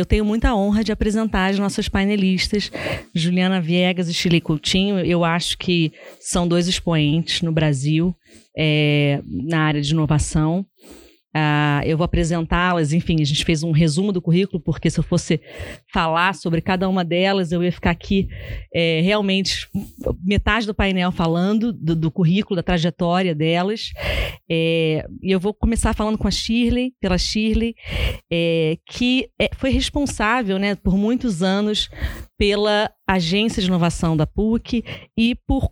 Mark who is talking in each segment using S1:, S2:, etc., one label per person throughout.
S1: eu tenho muita honra de apresentar as nossas painelistas, Juliana Viegas e Chile Coutinho. Eu acho que são dois expoentes no Brasil é, na área de inovação. Uh, eu vou apresentá-las, enfim, a gente fez um resumo do currículo, porque se eu fosse falar sobre cada uma delas, eu ia ficar aqui é, realmente metade do painel falando do, do currículo, da trajetória delas. É, e eu vou começar falando com a Shirley, pela Shirley, é, que é, foi responsável né, por muitos anos pela agência de inovação da PUC e por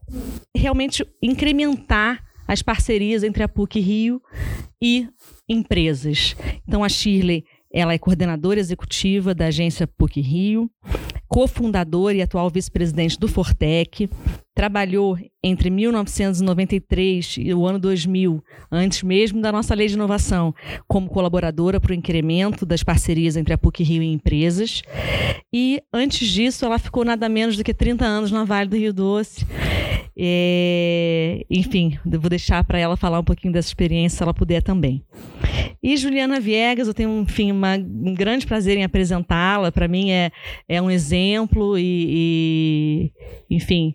S1: realmente incrementar as parcerias entre a PUC Rio e empresas. Então, a Shirley ela é coordenadora executiva da agência PUC Rio, cofundadora e atual vice-presidente do Fortec. Trabalhou entre 1993 e o ano 2000, antes mesmo da nossa lei de inovação, como colaboradora para o incremento das parcerias entre a PUC Rio e empresas. E antes disso, ela ficou nada menos do que 30 anos na Vale do Rio Doce é, enfim, vou deixar para ela falar um pouquinho dessa experiência, se ela puder também. E Juliana Viegas, eu tenho enfim, uma, um grande prazer em apresentá-la. Para mim é, é um exemplo e, e enfim,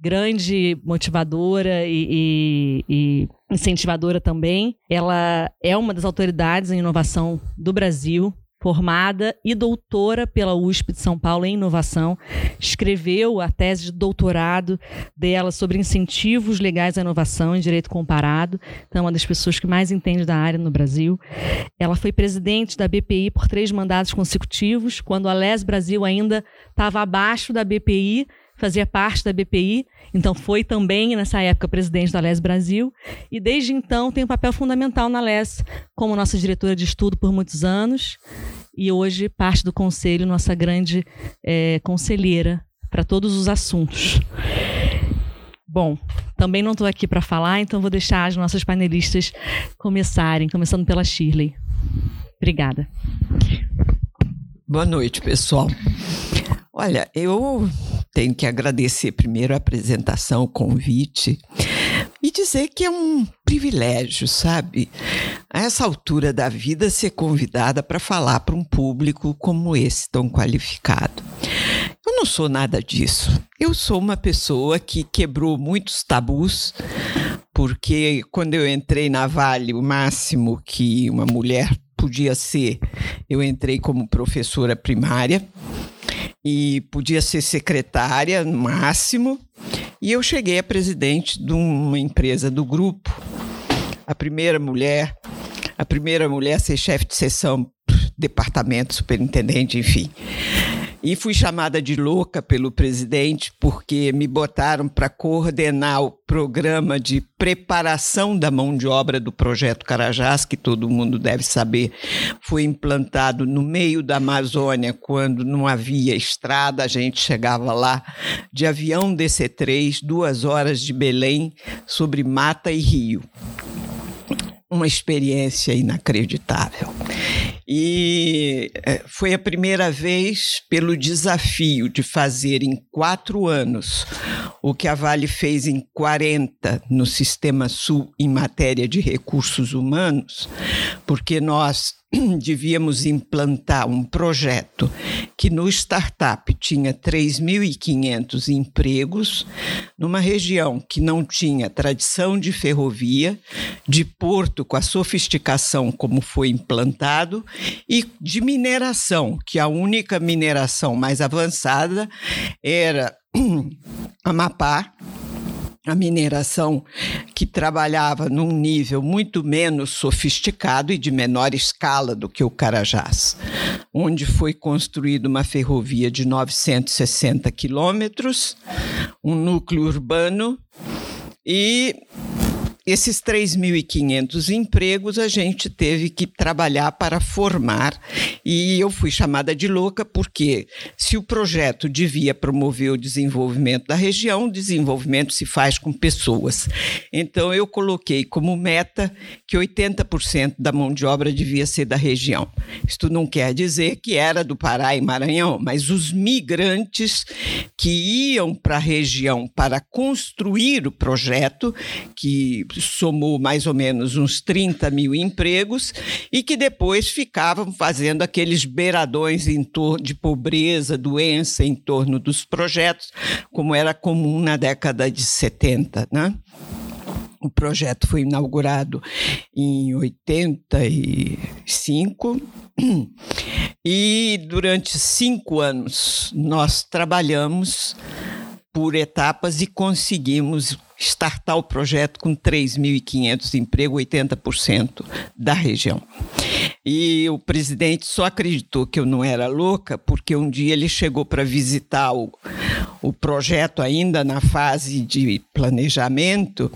S1: grande motivadora e, e, e incentivadora também. Ela é uma das autoridades em inovação do Brasil formada e doutora pela USP de São Paulo em inovação, escreveu a tese de doutorado dela sobre incentivos legais à inovação em direito comparado. Então, é uma das pessoas que mais entende da área no Brasil. Ela foi presidente da BPI por três mandatos consecutivos, quando a Les Brasil ainda estava abaixo da BPI, fazia parte da BPI, então foi também nessa época presidente da Les Brasil e desde então tem um papel fundamental na Les como nossa diretora de estudo por muitos anos e hoje parte do conselho, nossa grande é, conselheira para todos os assuntos. Bom, também não estou aqui para falar, então vou deixar as nossas panelistas começarem, começando pela Shirley. Obrigada.
S2: Boa noite, pessoal. Olha, eu tenho que agradecer primeiro a apresentação, o convite e dizer que é um privilégio, sabe? A essa altura da vida ser convidada para falar para um público como esse, tão qualificado. Eu não sou nada disso. Eu sou uma pessoa que quebrou muitos tabus, porque quando eu entrei na Vale, o máximo que uma mulher podia ser, eu entrei como professora primária e podia ser secretária no máximo. E eu cheguei a presidente de uma empresa do grupo, a primeira mulher, a primeira mulher a ser chefe de seção, departamento, superintendente, enfim. E fui chamada de louca pelo presidente porque me botaram para coordenar o programa de preparação da mão de obra do projeto Carajás, que todo mundo deve saber, foi implantado no meio da Amazônia quando não havia estrada, a gente chegava lá de avião DC-3, duas horas de Belém, sobre mata e rio uma experiência inacreditável. E é, foi a primeira vez pelo desafio de fazer em quatro anos o que a Vale fez em 40 no Sistema Sul em matéria de recursos humanos, porque nós devíamos implantar um projeto que no startup tinha 3.500 empregos, numa região que não tinha tradição de ferrovia, de porto com a sofisticação como foi implantado, e de mineração, que a única mineração mais avançada era Amapá a mineração que trabalhava num nível muito menos sofisticado e de menor escala do que o Carajás, onde foi construída uma ferrovia de 960 quilômetros, um núcleo urbano e esses 3.500 empregos a gente teve que trabalhar para formar e eu fui chamada de louca porque se o projeto devia promover o desenvolvimento da região, desenvolvimento se faz com pessoas. Então eu coloquei como meta que 80% da mão de obra devia ser da região. Isto não quer dizer que era do Pará e Maranhão, mas os migrantes que iam para a região para construir o projeto, que somou mais ou menos uns 30 mil empregos e que depois ficavam fazendo aqueles beiradões em torno de pobreza, doença em torno dos projetos, como era comum na década de 70, né? O projeto foi inaugurado em 85 e durante cinco anos nós trabalhamos por etapas e conseguimos startar o projeto com 3.500 empregos, 80% da região. E o presidente só acreditou que eu não era louca porque um dia ele chegou para visitar o, o projeto ainda na fase de planejamento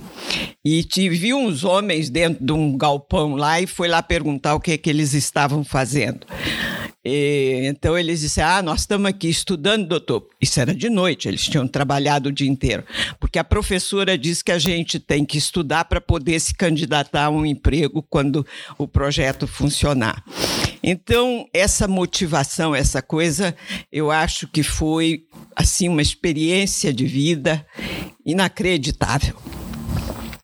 S2: e te, viu uns homens dentro de um galpão lá e foi lá perguntar o que, é que eles estavam fazendo. E, então eles disseram: Ah, nós estamos aqui estudando, doutor. Isso era de noite, eles tinham trabalhado o dia inteiro. Porque a professora disse que a gente tem que estudar para poder se candidatar a um emprego quando o projeto funcionar. Então, essa motivação, essa coisa, eu acho que foi assim uma experiência de vida inacreditável.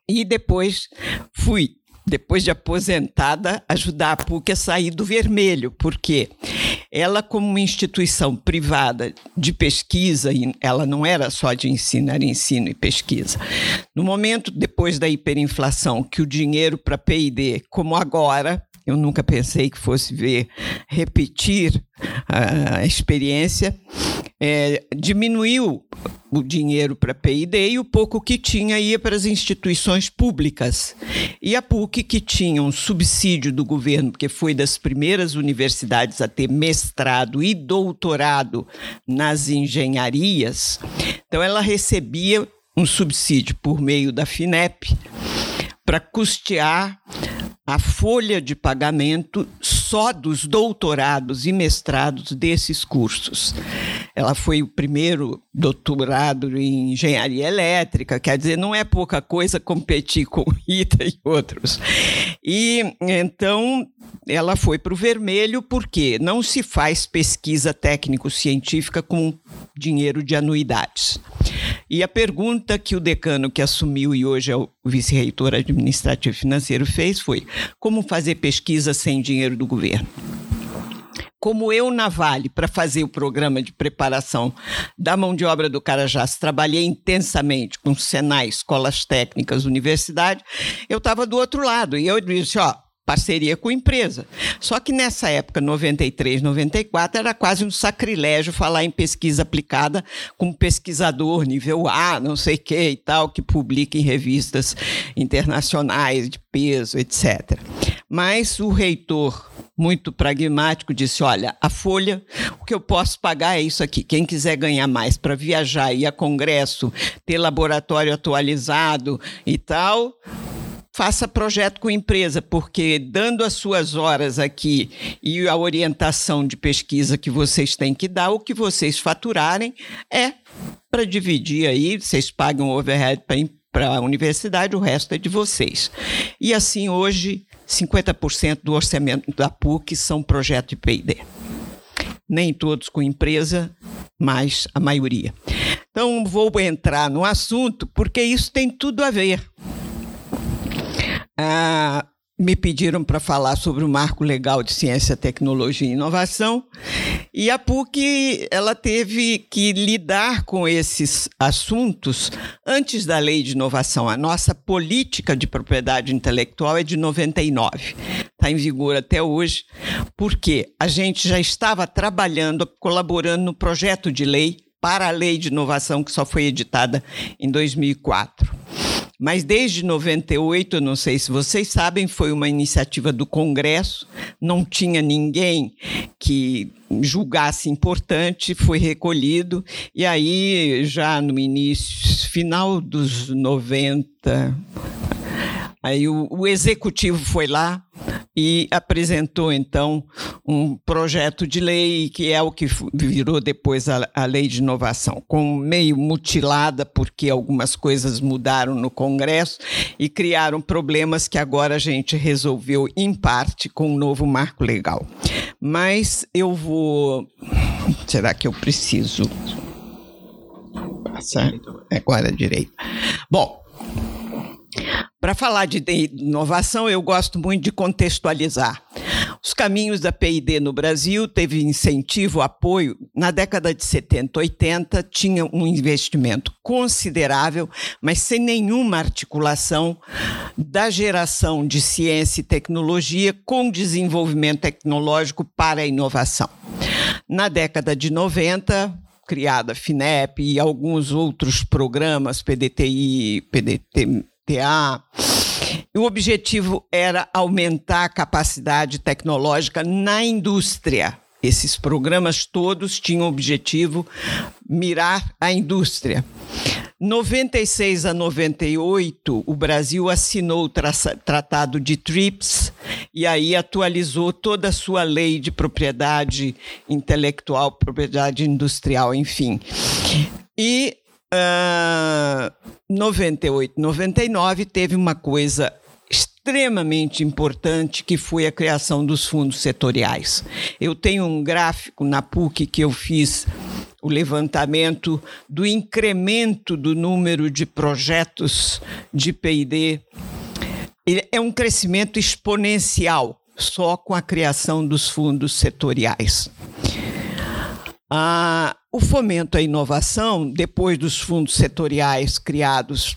S2: E depois fui depois de aposentada, ajudar a PUC a sair do vermelho, porque ela, como uma instituição privada de pesquisa, ela não era só de ensino, era ensino e pesquisa. No momento, depois da hiperinflação, que o dinheiro para PD, como agora, eu nunca pensei que fosse ver repetir a experiência, é, diminuiu o dinheiro para PID e o pouco que tinha ia para as instituições públicas. E a PUC, que tinha um subsídio do governo, porque foi das primeiras universidades a ter mestrado e doutorado nas engenharias, então ela recebia um subsídio por meio da FINEP para custear a folha de pagamento só dos doutorados e mestrados desses cursos. Ela foi o primeiro doutorado em engenharia elétrica, quer dizer, não é pouca coisa competir com Rita e outros. E então ela foi para o vermelho porque não se faz pesquisa técnico-científica com dinheiro de anuidades. E a pergunta que o decano que assumiu e hoje é o vice-reitor administrativo financeiro fez foi: como fazer pesquisa sem dinheiro do governo? como eu na Vale, para fazer o programa de preparação da mão de obra do Carajás, trabalhei intensamente com Senai, escolas técnicas, universidade, eu estava do outro lado. E eu disse, ó, parceria com empresa. Só que nessa época, 93, 94, era quase um sacrilégio falar em pesquisa aplicada com pesquisador nível A, não sei que e tal, que publica em revistas internacionais de peso, etc. Mas o reitor, muito pragmático, disse: olha, a folha, o que eu posso pagar é isso aqui. Quem quiser ganhar mais para viajar, ir a congresso, ter laboratório atualizado e tal, faça projeto com empresa, porque dando as suas horas aqui e a orientação de pesquisa que vocês têm que dar, o que vocês faturarem é para dividir aí, vocês pagam overhead para a universidade, o resto é de vocês. E assim, hoje, 50% do orçamento da PUC são projeto de P&D. Nem todos com empresa, mas a maioria. Então, vou entrar no assunto porque isso tem tudo a ver ah, me pediram para falar sobre o marco legal de ciência, tecnologia e inovação. E a PUC ela teve que lidar com esses assuntos antes da lei de inovação. A nossa política de propriedade intelectual é de 99, está em vigor até hoje, porque a gente já estava trabalhando, colaborando no projeto de lei para a lei de inovação que só foi editada em 2004. Mas desde 98, eu não sei se vocês sabem, foi uma iniciativa do Congresso, não tinha ninguém que julgasse importante, foi recolhido, e aí já no início, final dos 90, aí o, o executivo foi lá, e apresentou então um projeto de lei que é o que virou depois a, a, lei de inovação, com meio mutilada porque algumas coisas mudaram no Congresso e criaram problemas que agora a gente resolveu em parte com o um novo marco legal. Mas eu vou, será que eu preciso passar agora direito? Bom, Para falar de inovação, eu gosto muito de contextualizar. Os caminhos da PID no Brasil teve incentivo, apoio. Na década de 70, 80, tinha um investimento considerável, mas sem nenhuma articulação da geração de ciência e tecnologia com desenvolvimento tecnológico para a inovação. Na década de 90, criada a FINEP e alguns outros programas, PDTI, PDTA. O objetivo era aumentar a capacidade tecnológica na indústria. Esses programas todos tinham o objetivo mirar a indústria. 96 a 98, o Brasil assinou o Tratado de TRIPS e aí atualizou toda a sua lei de propriedade intelectual, propriedade industrial, enfim. E uh, 98, 99 teve uma coisa extremamente importante que foi a criação dos fundos setoriais. Eu tenho um gráfico na PUC que eu fiz o levantamento do incremento do número de projetos de PD. É um crescimento exponencial só com a criação dos fundos setoriais. Ah, o fomento à inovação, depois dos fundos setoriais criados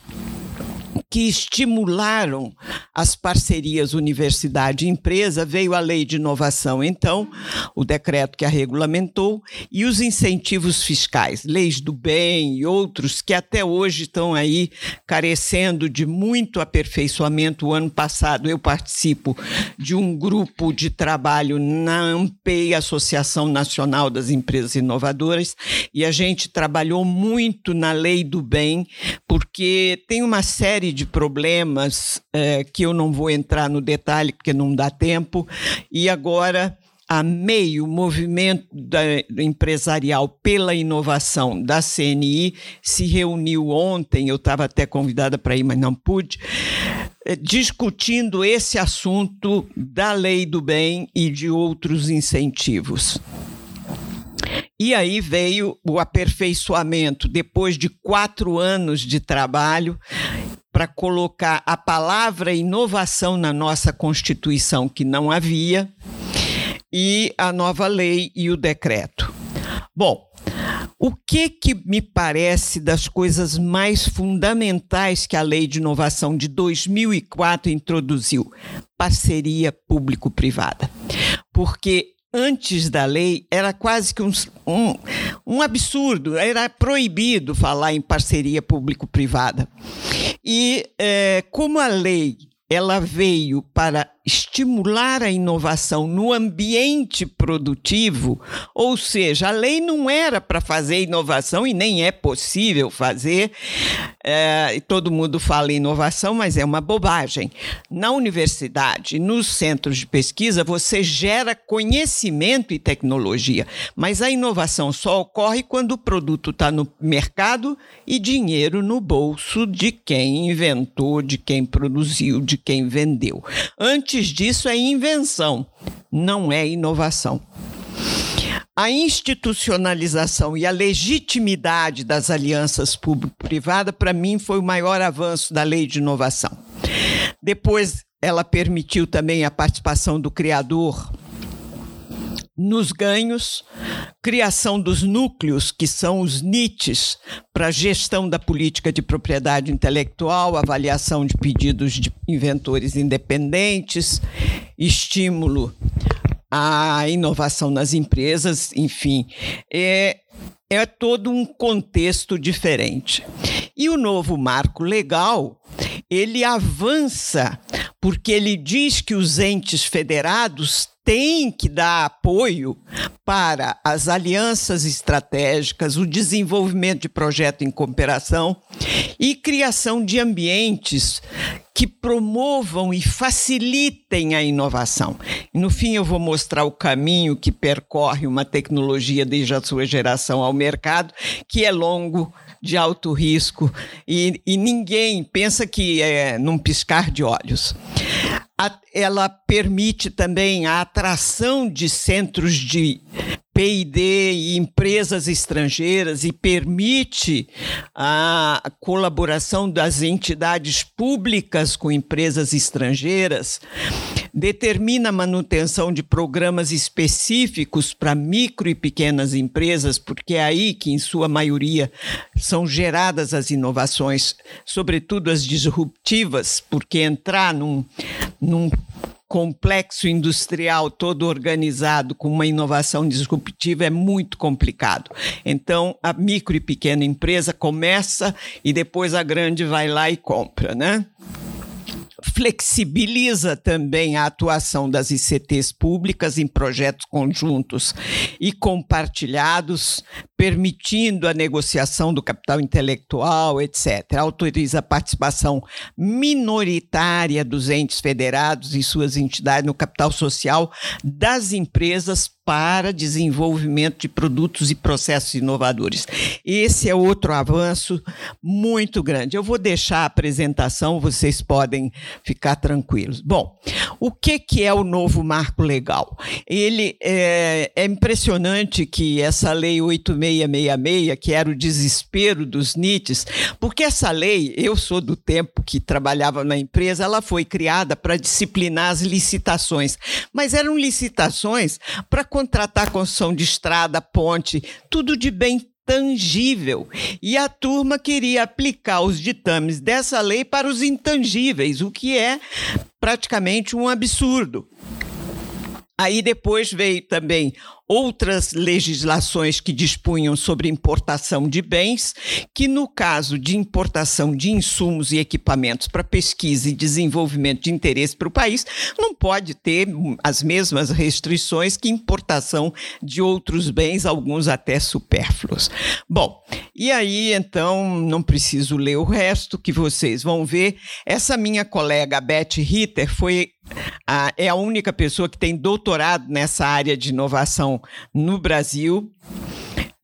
S2: que estimularam as parcerias universidade-empresa, veio a lei de inovação, então, o decreto que a regulamentou, e os incentivos fiscais, leis do bem e outros que até hoje estão aí carecendo de muito aperfeiçoamento. O ano passado eu participo de um grupo de trabalho na AMPEI, Associação Nacional das Empresas Inovadoras, e a gente trabalhou muito na lei do bem, porque tem uma série de problemas é, que eu não vou entrar no detalhe porque não dá tempo, e agora a MEI, o Movimento da, Empresarial pela Inovação da CNI, se reuniu ontem, eu estava até convidada para ir, mas não pude, é, discutindo esse assunto da lei do bem e de outros incentivos. E aí veio o aperfeiçoamento, depois de quatro anos de trabalho, para colocar a palavra inovação na nossa Constituição, que não havia, e a nova lei e o decreto. Bom, o que que me parece das coisas mais fundamentais que a Lei de Inovação de 2004 introduziu? Parceria público-privada. Porque antes da lei era quase que um, um, um absurdo, era proibido falar em parceria público-privada. E é, como a lei ela veio para estimular a inovação no ambiente produtivo, ou seja, a lei não era para fazer inovação e nem é possível fazer. É, todo mundo fala em inovação, mas é uma bobagem. Na universidade, nos centros de pesquisa, você gera conhecimento e tecnologia, mas a inovação só ocorre quando o produto está no mercado e dinheiro no bolso de quem inventou, de quem produziu, de quem vendeu. Antes Antes disso, é invenção, não é inovação. A institucionalização e a legitimidade das alianças público-privada, para mim, foi o maior avanço da lei de inovação. Depois, ela permitiu também a participação do criador nos ganhos, criação dos núcleos, que são os NITs, para gestão da política de propriedade intelectual, avaliação de pedidos de inventores independentes, estímulo à inovação nas empresas, enfim. É, é todo um contexto diferente. E o novo marco legal, ele avança porque ele diz que os entes federados tem que dar apoio para as alianças estratégicas, o desenvolvimento de projeto em cooperação e criação de ambientes que promovam e facilitem a inovação. No fim, eu vou mostrar o caminho que percorre uma tecnologia desde a sua geração ao mercado, que é longo, de alto risco, e, e ninguém pensa que é num piscar de olhos. Ela permite também a atração de centros de PID e empresas estrangeiras e permite a colaboração das entidades públicas com empresas estrangeiras, determina a manutenção de programas específicos para micro e pequenas empresas, porque é aí que, em sua maioria, são geradas as inovações, sobretudo as disruptivas, porque entrar num, num complexo industrial todo organizado com uma inovação disruptiva é muito complicado. Então, a micro e pequena empresa começa e depois a grande vai lá e compra, né? Flexibiliza também a atuação das ICTs públicas em projetos conjuntos e compartilhados, permitindo a negociação do capital intelectual, etc. Autoriza a participação minoritária dos entes federados e suas entidades no capital social das empresas para desenvolvimento de produtos e processos inovadores. Esse é outro avanço muito grande. Eu vou deixar a apresentação, vocês podem ficar tranquilos. Bom, o que, que é o novo marco legal? Ele é, é impressionante que essa lei 8666, que era o desespero dos NITs, porque essa lei, eu sou do tempo que trabalhava na empresa, ela foi criada para disciplinar as licitações, mas eram licitações para contratar construção de estrada, ponte, tudo de bem tangível. E a turma queria aplicar os ditames dessa lei para os intangíveis, o que é praticamente um absurdo. Aí depois veio também outras legislações que dispunham sobre importação de bens, que no caso de importação de insumos e equipamentos para pesquisa e desenvolvimento de interesse para o país, não pode ter as mesmas restrições que importação de outros bens, alguns até supérfluos. Bom, e aí então não preciso ler o resto que vocês vão ver. Essa minha colega Beth Ritter foi a, é a única pessoa que tem doutorado nessa área de inovação no Brasil.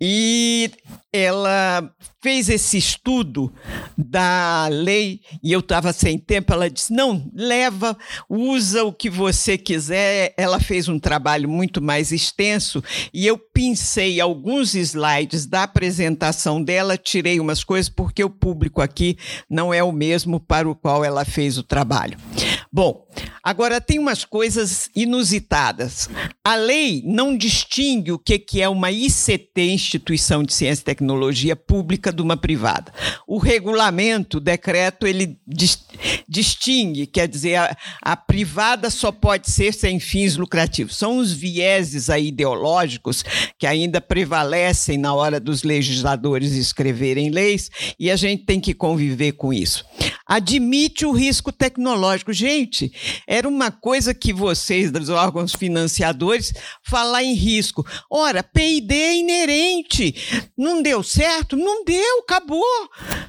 S2: E ela fez esse estudo da lei e eu estava sem tempo. Ela disse: não, leva, usa o que você quiser. Ela fez um trabalho muito mais extenso e eu pincei alguns slides da apresentação dela, tirei umas coisas, porque o público aqui não é o mesmo para o qual ela fez o trabalho. Bom, agora tem umas coisas inusitadas. A lei não distingue o que é uma ICT, Instituição de Ciência e Tecnologia Pública, de uma privada. O regulamento, o decreto, ele distingue, quer dizer, a, a privada só pode ser sem fins lucrativos. São os vieses aí ideológicos que ainda prevalecem na hora dos legisladores escreverem leis e a gente tem que conviver com isso. Admite o risco tecnológico. Gente, gente, era uma coisa que vocês, dos órgãos financiadores, falar em risco. Ora, PID é inerente. Não deu certo? Não deu, acabou.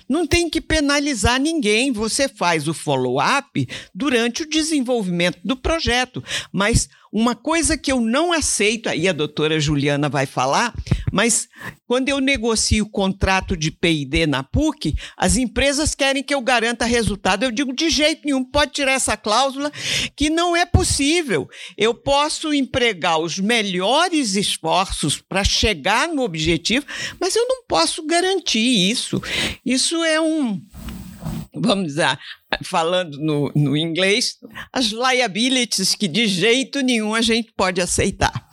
S2: Não tem que penalizar ninguém. Você faz o follow-up durante o desenvolvimento do projeto. Mas uma coisa que eu não aceito, aí a doutora Juliana vai falar, mas quando eu negocio o contrato de PID na PUC, as empresas querem que eu garanta resultado. Eu digo, de jeito nenhum, pode tirar essa cláusula, que não é possível. Eu posso empregar os melhores esforços para chegar no objetivo, mas eu não posso garantir isso. Isso é um vamos dizer, falando no, no inglês, as liabilities que de jeito nenhum a gente pode aceitar.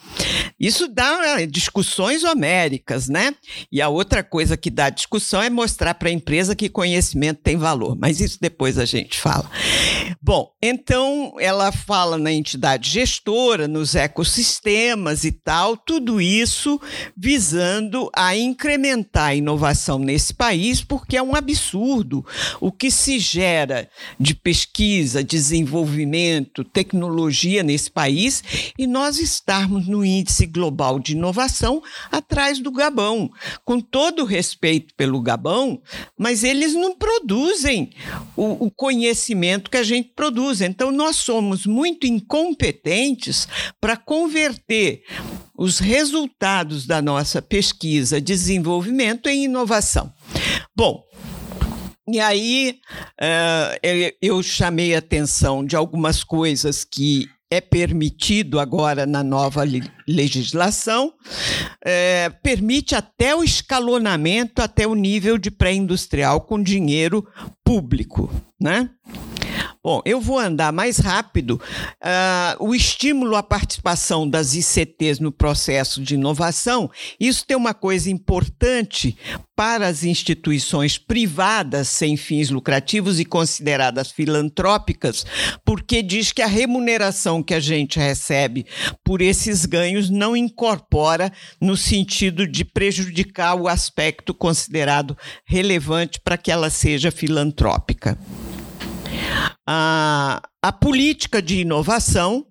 S2: Isso dá é, discussões homéricas, né? E a outra coisa que dá discussão é mostrar para a empresa que conhecimento tem valor, mas isso depois a gente fala. Bom, então ela fala na entidade gestora, nos ecossistemas e tal, tudo isso visando a incrementar a inovação nesse país, porque é um absurdo o que se gera de pesquisa, desenvolvimento, tecnologia nesse país e nós estarmos no índice global de inovação atrás do Gabão. Com todo o respeito pelo Gabão, mas eles não produzem o, o conhecimento que a gente produz. Então, nós somos muito incompetentes para converter os resultados da nossa pesquisa, desenvolvimento em inovação. Bom, e aí uh, eu chamei a atenção de algumas coisas que é permitido agora na nova legislação, é, permite até o escalonamento até o nível de pré-industrial com dinheiro público, né? Bom, eu vou andar mais rápido. Uh, o estímulo à participação das ICTs no processo de inovação, isso tem uma coisa importante para as instituições privadas sem fins lucrativos e consideradas filantrópicas, porque diz que a remuneração que a gente recebe por esses ganhos não incorpora no sentido de prejudicar o aspecto considerado relevante para que ela seja filantrópica a, a política de inovação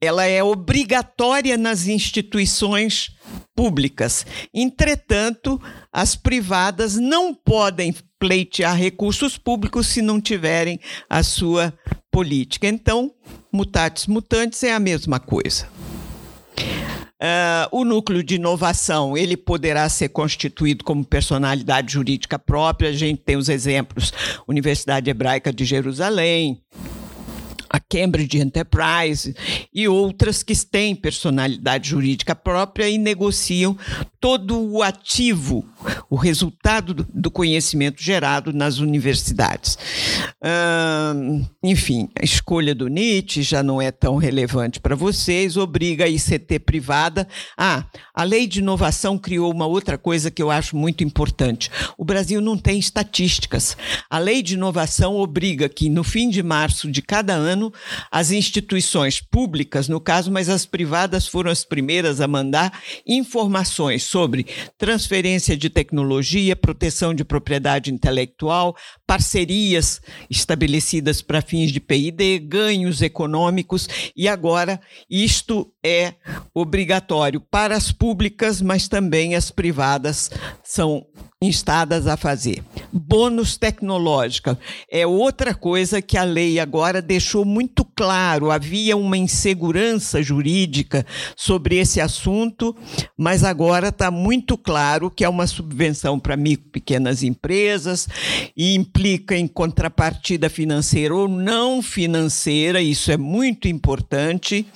S2: ela é obrigatória nas instituições públicas. Entretanto, as privadas não podem pleitear recursos públicos se não tiverem a sua política. Então, mutatis mutandis é a mesma coisa. Uh, o núcleo de inovação ele poderá ser constituído como personalidade jurídica própria. A gente tem os exemplos: Universidade Hebraica de Jerusalém, a Cambridge Enterprise e outras que têm personalidade jurídica própria e negociam todo o ativo, o resultado do conhecimento gerado nas universidades. enfim, a escolha do Nietzsche já não é tão relevante para vocês, obriga a ICT privada. Ah, a lei de inovação criou uma outra coisa que eu acho muito importante. O Brasil não tem estatísticas. A lei de inovação obriga que, no fim de março de cada ano, as instituições públicas, no caso, mas as privadas foram as primeiras a mandar informações sobre transferência de tecnologia, proteção de propriedade intelectual, parcerias estabelecidas para fins de PID, ganhos econômicos, e agora isto é obrigatório para as públicas, mas também as privadas são instadas a fazer. Bônus tecnológica é outra coisa que a lei agora deixou muito claro. Havia uma insegurança jurídica sobre esse assunto, mas agora está muito claro que é uma subvenção para micro pequenas empresas e implica em contrapartida financeira ou não financeira, isso é muito importante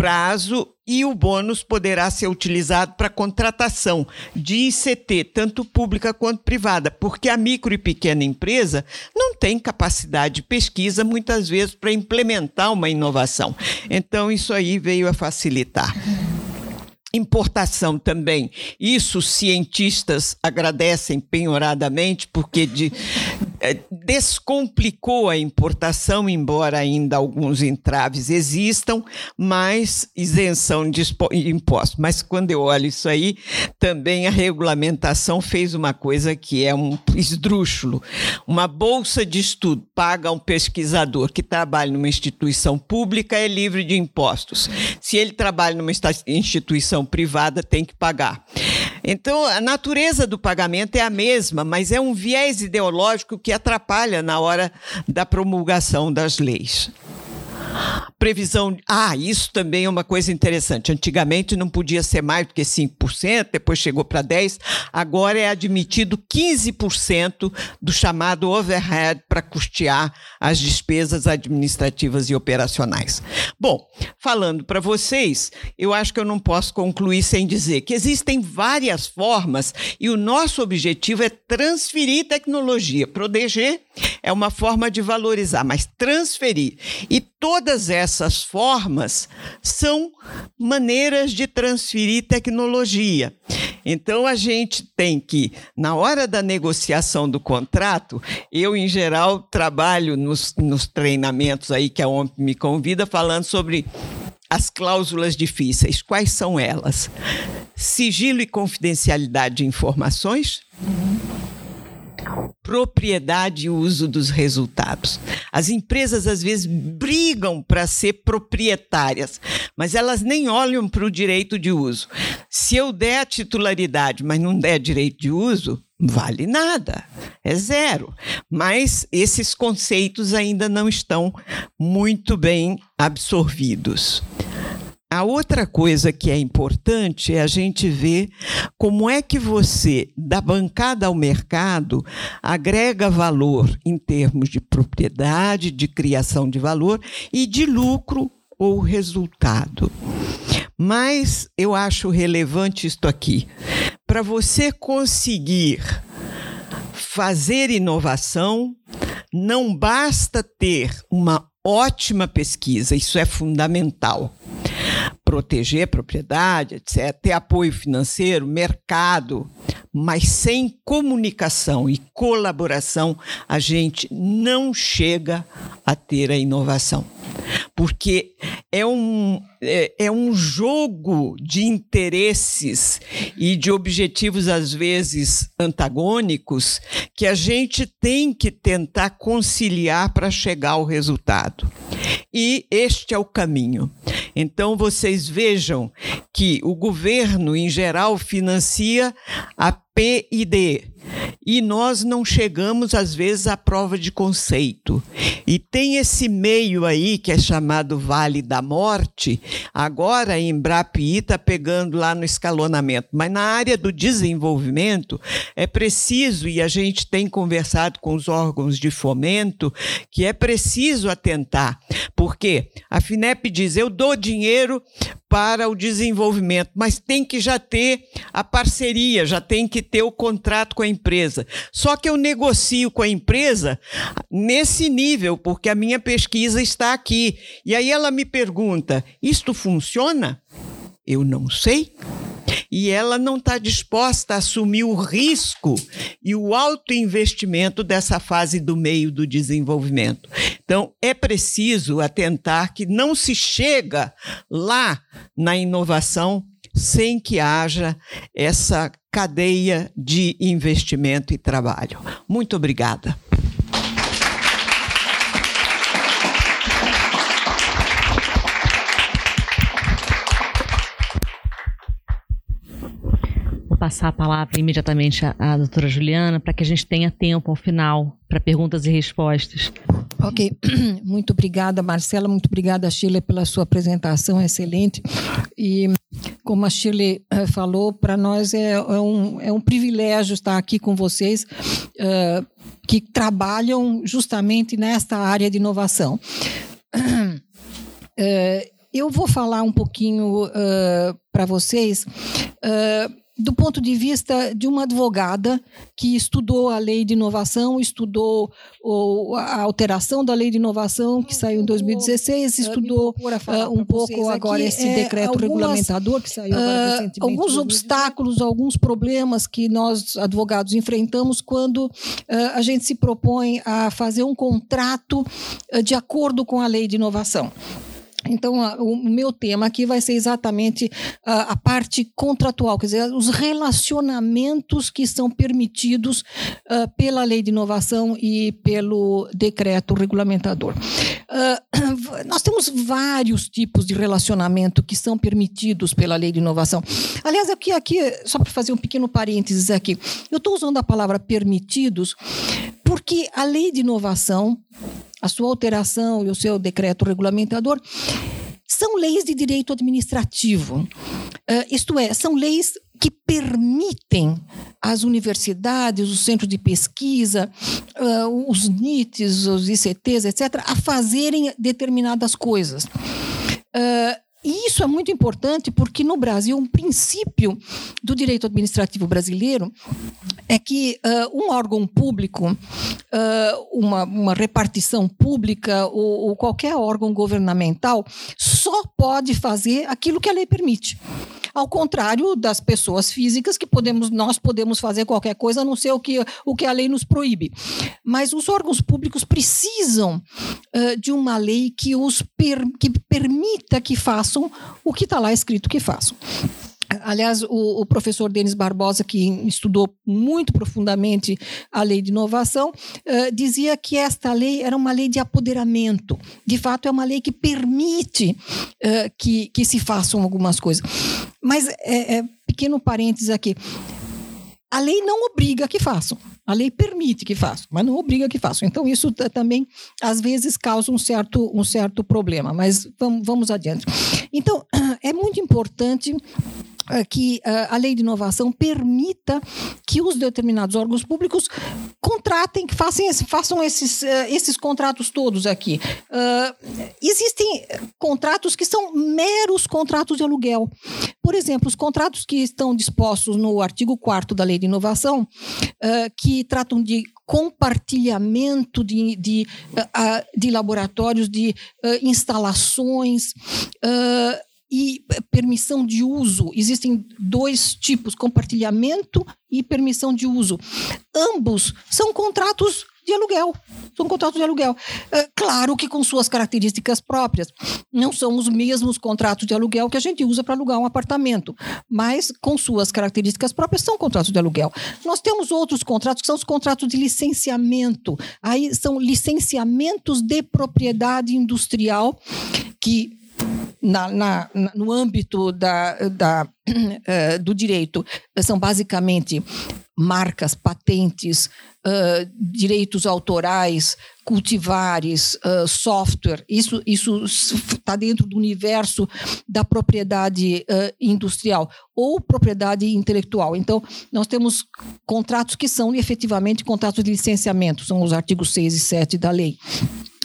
S2: prazo e o bônus poderá ser utilizado para contratação de ICT, tanto pública quanto privada, porque a micro e pequena empresa não tem capacidade de pesquisa, muitas vezes, para implementar uma inovação. Então, isso aí veio a facilitar importação também. Isso cientistas agradecem penhoradamente, porque de, descomplicou a importação, embora ainda alguns entraves existam, mais isenção de impostos. Mas quando eu olho isso aí, também a regulamentação fez uma coisa que é um esdrúxulo. Uma bolsa de estudo paga a um pesquisador que trabalha numa instituição pública é livre de impostos. Se ele trabalha numa instituição privada tem que pagar. Então, a natureza do pagamento é a mesma, mas é um viés ideológico que atrapalha na hora da promulgação das leis. Previsão. Ah, isso também é uma coisa interessante. Antigamente não podia ser mais do que 5%, depois chegou para 10%, agora é admitido 15% do chamado overhead para custear as despesas administrativas e operacionais. Bom, falando para vocês, eu acho que eu não posso concluir sem dizer que existem várias formas e o nosso objetivo é transferir tecnologia. Proteger é uma forma de valorizar, mas transferir. E todas essas formas são maneiras de transferir tecnologia. Então a gente tem que, na hora da negociação do contrato, eu em geral trabalho nos, nos treinamentos aí que a OMP me convida falando sobre as cláusulas difíceis. Quais são elas? Sigilo e confidencialidade de informações. Uhum propriedade e uso dos resultados. As empresas às vezes brigam para ser proprietárias, mas elas nem olham para o direito de uso. Se eu der a titularidade, mas não der direito de uso, vale nada, é zero. Mas esses conceitos ainda não estão muito bem absorvidos. A outra coisa que é importante é a gente ver como é que você, da bancada ao mercado, agrega valor em termos de propriedade, de criação de valor e de lucro ou resultado. Mas eu acho relevante isto aqui. Para você conseguir fazer inovação, não basta ter uma ótima pesquisa, isso é fundamental. Proteger propriedade, etc., ter apoio financeiro, mercado, mas sem comunicação e colaboração, a gente não chega a ter a inovação. Porque é um, é, é, um jogo de interesses e de objetivos, às vezes, antagônicos, que a gente tem que tentar conciliar para chegar ao resultado. E este é o caminho. Então, vocês vejam que o governo, em geral, financia a PID, e nós não chegamos, às vezes, à prova de conceito. E tem esse meio aí, que é chamado Vale da Morte, agora a Embrapi está pegando lá no escalonamento. Mas na área do desenvolvimento, é preciso, e a gente tem conversado com os órgãos de fomento, que é preciso atentar. Porque a FINEP diz: eu dou dinheiro para o desenvolvimento, mas tem que já ter a parceria, já tem que ter o contrato com a empresa. Só que eu negocio com a empresa nesse nível, porque a minha pesquisa está aqui. E aí ela me pergunta: isto funciona? Eu não sei e ela não está disposta a assumir o risco e o alto investimento dessa fase do meio do desenvolvimento. Então, é preciso atentar que não se chega lá na inovação sem que haja essa cadeia de investimento e trabalho. Muito obrigada.
S1: Passar a palavra imediatamente à, à doutora Juliana para que a gente tenha tempo ao final para perguntas e respostas.
S3: Ok, muito obrigada, Marcela, muito obrigada, Shirley, pela sua apresentação excelente. E como a Shirley uh, falou, para nós é, é, um, é um privilégio estar aqui com vocês. Uh, que trabalham justamente nesta área de inovação. Uh, eu vou falar um pouquinho uh, para vocês uh, do ponto de vista de uma advogada que estudou a lei de inovação, estudou o, a alteração da lei de inovação que saiu em 2016, estudou uh, um pouco agora esse é, decreto algumas, regulamentador que saiu agora uh, recentemente. Alguns obstáculos, alguns problemas que nós advogados enfrentamos quando uh, a gente se propõe a fazer um contrato de acordo com a lei de inovação. Então, o meu tema aqui vai ser exatamente a, a, parte contratual, quer dizer, os relacionamentos que são permitidos uh, pela lei de inovação e pelo decreto regulamentador. Uh, nós temos vários tipos de relacionamento que são permitidos pela lei de inovação. Aliás, aqui, aqui só para fazer um pequeno parênteses aqui, eu estou usando a palavra permitidos porque a lei de inovação a sua alteração e o seu decreto regulamentador são leis de direito administrativo. Uh, isto é, são leis que permitem às universidades, os centros de pesquisa, uh, os NITs, os ICTs, etc., a fazerem determinadas coisas. Uh, e isso é muito importante porque no Brasil um princípio do direito administrativo brasileiro é que uh, um órgão público, uh, uma, uma, repartição pública ou, ou, qualquer órgão governamental só pode fazer aquilo que a lei permite. Ao contrário das pessoas físicas que podemos, nós podemos fazer qualquer coisa, a não ser o que, o que a lei nos proíbe. Mas os órgãos públicos precisam uh, de uma lei que os per, que permita que façam o que está lá escrito que façam. Aliás, o, o, professor Denis Barbosa, que estudou muito profundamente a lei de inovação, uh, dizia que esta lei era uma lei de apoderamento. De fato, é uma lei que permite uh, que, que se façam algumas coisas. Mas, é, é, pequeno parênteses aqui, a lei não obriga que façam. A lei permite que façam, mas não obriga que façam. Então, isso também, às vezes, causa um certo, um certo problema. Mas vamos, vamos adiante. Então, é, importante eh, que uh, a lei de inovação permita que os determinados órgãos públicos contratem, que façam, façam esses, uh, esses contratos todos aqui. Existem contratos que são meros contratos de aluguel. Por exemplo, os contratos que estão dispostos no artigo 4 da lei de inovação, que tratam de compartilhamento de, de, de laboratórios, de instalações e permissão de uso. Existem dois tipos, compartilhamento e permissão de uso. Ambos são contratos de aluguel. São contratos de aluguel. É, claro que com suas características próprias. Não são os mesmos contratos de aluguel que a gente usa para alugar um apartamento, mas com suas características próprias são contratos de aluguel. Nós temos outros contratos que são os contratos de licenciamento. Aí são licenciamentos de propriedade industrial que na, na, no âmbito da, da, uh, do direito são basicamente marcas, patentes, uh, direitos autorais, cultivares, uh, software. Isso isso está dentro do universo da propriedade industrial ou propriedade intelectual. Então, nós temos contratos que são efetivamente contratos de licenciamento, são os artigos 6 e 7 da lei.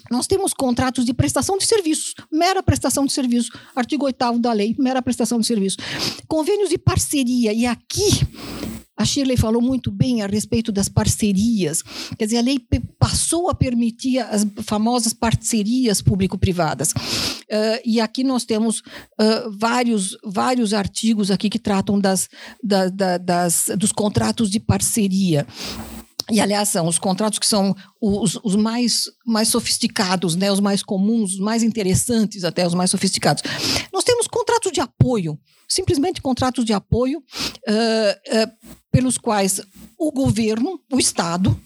S3: Nós temos contratos de prestação de serviços, mera prestação de serviços, artigo 8 da lei, mera prestação de serviços. Convênios de parceria, e aqui a Shirley falou muito bem a respeito das parcerias. Quer dizer, a lei passou a permitir as famosas parcerias público-privadas. Uh, e aqui nós temos uh, vários, vários artigos aqui que tratam das, da, da, das, dos contratos de parceria. E, aliás, são os contratos que são os, os, mais, mais sofisticados, né, os mais comuns, os mais interessantes, até os mais sofisticados. Nós temos contratos de apoio, simplesmente contratos de apoio, uh, uh, pelos quais o governo, o Estado,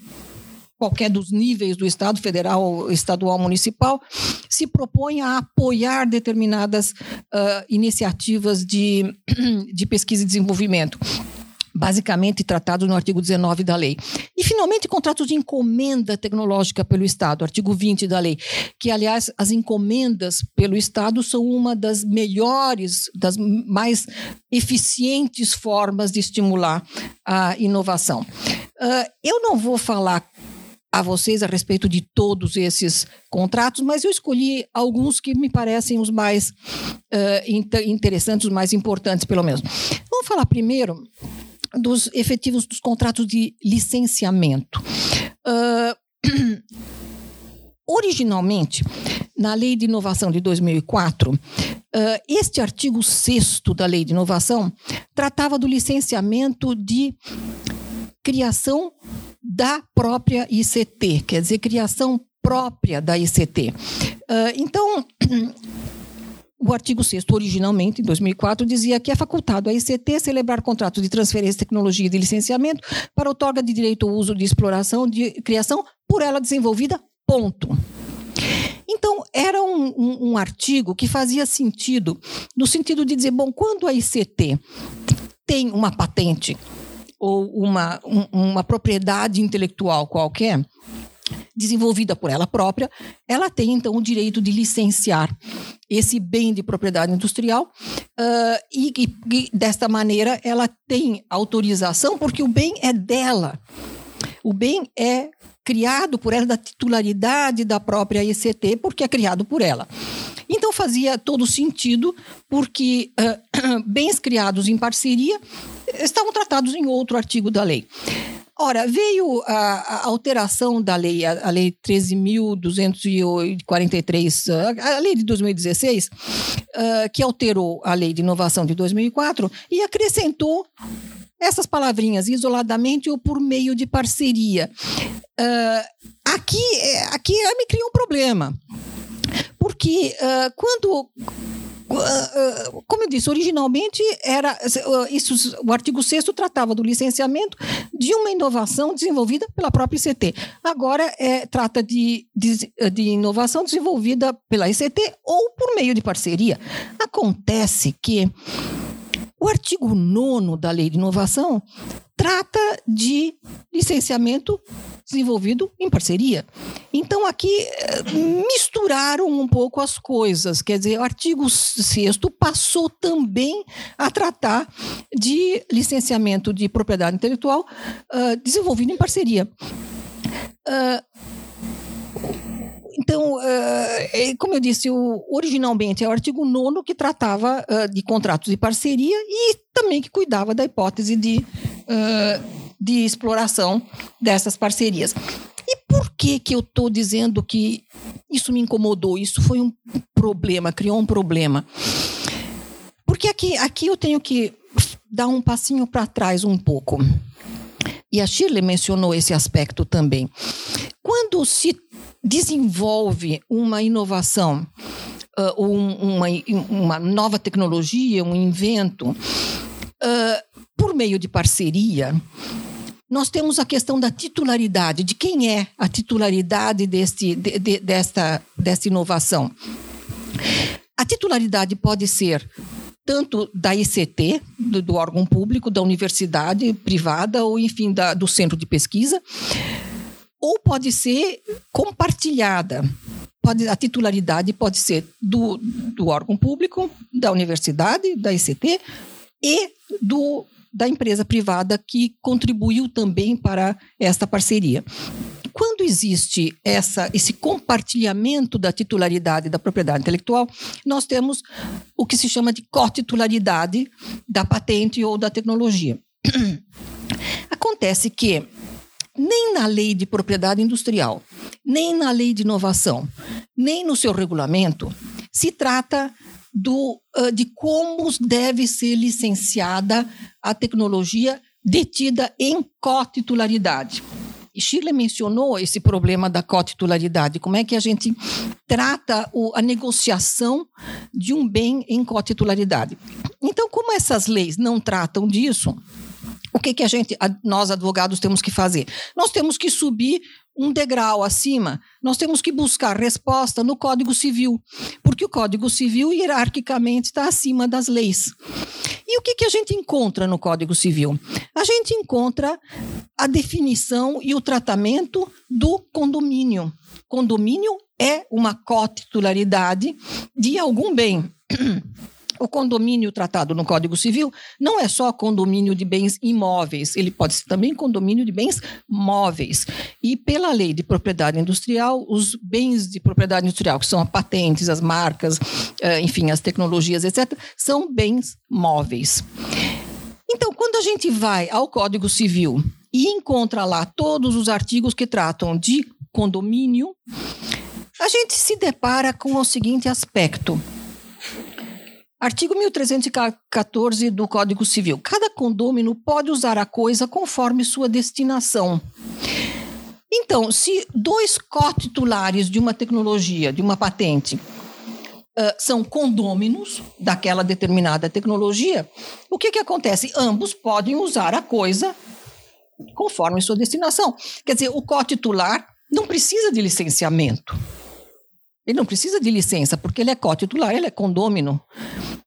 S3: qualquer dos níveis do Estado, federal, estadual, municipal, se propõe a apoiar determinadas uh, iniciativas de, de pesquisa e desenvolvimento basicamente tratados no artigo 19 da lei. E, finalmente, contratos de encomenda tecnológica pelo Estado, artigo 20 da lei, que, aliás, as encomendas pelo Estado são uma das melhores, das mais eficientes formas de estimular a inovação. Uh, eu não vou falar a vocês a respeito de todos esses contratos, mas eu escolhi alguns que me parecem os mais uh, interessantes, os mais importantes, pelo menos. Vamos falar primeiro dos efetivos dos contratos de licenciamento. Uh, originalmente, na Lei de Inovação de 2004, uh, este artigo 6 da Lei de Inovação tratava do licenciamento de criação da própria ICT, quer dizer, criação própria da ICT. Uh, então, o artigo 6 originalmente, em 2004, dizia que é facultado à ICT celebrar contratos de transferência de tecnologia e de licenciamento para outorga de direito ao uso de exploração de criação por ela desenvolvida, ponto. Então, era um, um, um artigo que fazia sentido, no sentido de dizer, bom, quando a ICT tem uma patente ou uma, um, uma propriedade intelectual qualquer, desenvolvida por ela própria, ela tem então o direito de licenciar esse bem de propriedade industrial uh, e, e, e desta maneira ela tem autorização porque o bem é dela. O bem é criado por ela da titularidade da própria ICT porque é criado por ela. Então fazia todo sentido, porque uh, bens criados em parceria estavam tratados em outro artigo da lei. Ora, veio a, a alteração da lei, a, a lei 13.243, a lei de 2016, uh, ah, que alterou a lei de inovação de 2004 e acrescentou essas palavrinhas isoladamente ou por meio de parceria. Uh, aqui, aqui me cria um problema. Porque uh, quando como eu disse, originalmente era isso, o artigo 6 tratava do licenciamento de uma inovação desenvolvida pela própria ICT. Agora é, trata de, de, de inovação desenvolvida pela ICT ou por meio de parceria. Acontece que O artigo 9 da Lei de Inovação trata de licenciamento desenvolvido em parceria. Então, aqui eh, misturaram um pouco as coisas. Quer dizer, o artigo 6 passou também a tratar de licenciamento de propriedade intelectual uh, desenvolvido em parceria. Uh, então, uh, como eu disse, o, originalmente é o artigo 9 que tratava uh, de contratos de parceria e também que cuidava da hipótese de, uh, de exploração dessas parcerias. E por que, que eu estou dizendo que isso me incomodou? Isso foi um problema, criou um problema. Porque aqui, aqui eu tenho que dar um passinho para trás um pouco. E a Shirley mencionou esse aspecto também. Quando se desenvolve uma inovação, uh, um, uma, uma, nova tecnologia, um invento, uh, por meio de parceria, nós temos a questão da titularidade, de quem é a titularidade deste, de, de, desta, desta inovação. A titularidade pode ser tanto da ICT, do, do órgão público, da universidade privada, ou enfim, da, do centro de pesquisa, ou pode ser compartilhada. Pode, a titularidade pode ser do, do órgão público, da universidade, da ICT e do, da empresa privada que contribuiu também para esta parceria. Quando existe essa, esse compartilhamento da titularidade da propriedade intelectual, nós temos o que se chama de cotitularidade da patente ou da tecnologia. Acontece que nem na lei de propriedade industrial, nem na lei de inovação, nem no seu regulamento, se trata do, uh, de como deve ser licenciada a tecnologia detida em cotitularidade. E mencionou esse problema da cotitularidade, como é que a gente trata o, a negociação de um bem em cotitularidade. Então, como essas leis não tratam disso, o que, que a gente, nós advogados, temos que fazer? Nós temos que subir um degrau acima, nós temos que buscar resposta no Código Civil, porque o Código Civil hierarquicamente está acima das leis. E o que, que a gente encontra no Código Civil? A gente encontra a definição e o tratamento do condomínio. Condomínio é uma cotitularidade de algum bem. O condomínio tratado no Código Civil não é só condomínio de bens imóveis, ele pode ser também condomínio de bens móveis. E pela lei de propriedade industrial, os bens de propriedade industrial, que são as patentes, as marcas, eh, enfim, as tecnologias, etc., são bens móveis. Então, quando a gente vai ao Código Civil e encontra lá todos os artigos que tratam de condomínio, a gente se depara com o seguinte aspecto Artigo 1314 do Código Civil. Cada condômino pode usar a coisa conforme sua destinação. Então, se dois cotitulares de uma tecnologia, de uma patente, uh, são condôminos daquela determinada tecnologia, o que, que acontece? Ambos podem usar a coisa conforme sua destinação. Quer dizer, o cotitular não precisa de licenciamento. Ele não precisa de licença, porque ele é cotitular, ele é condômino.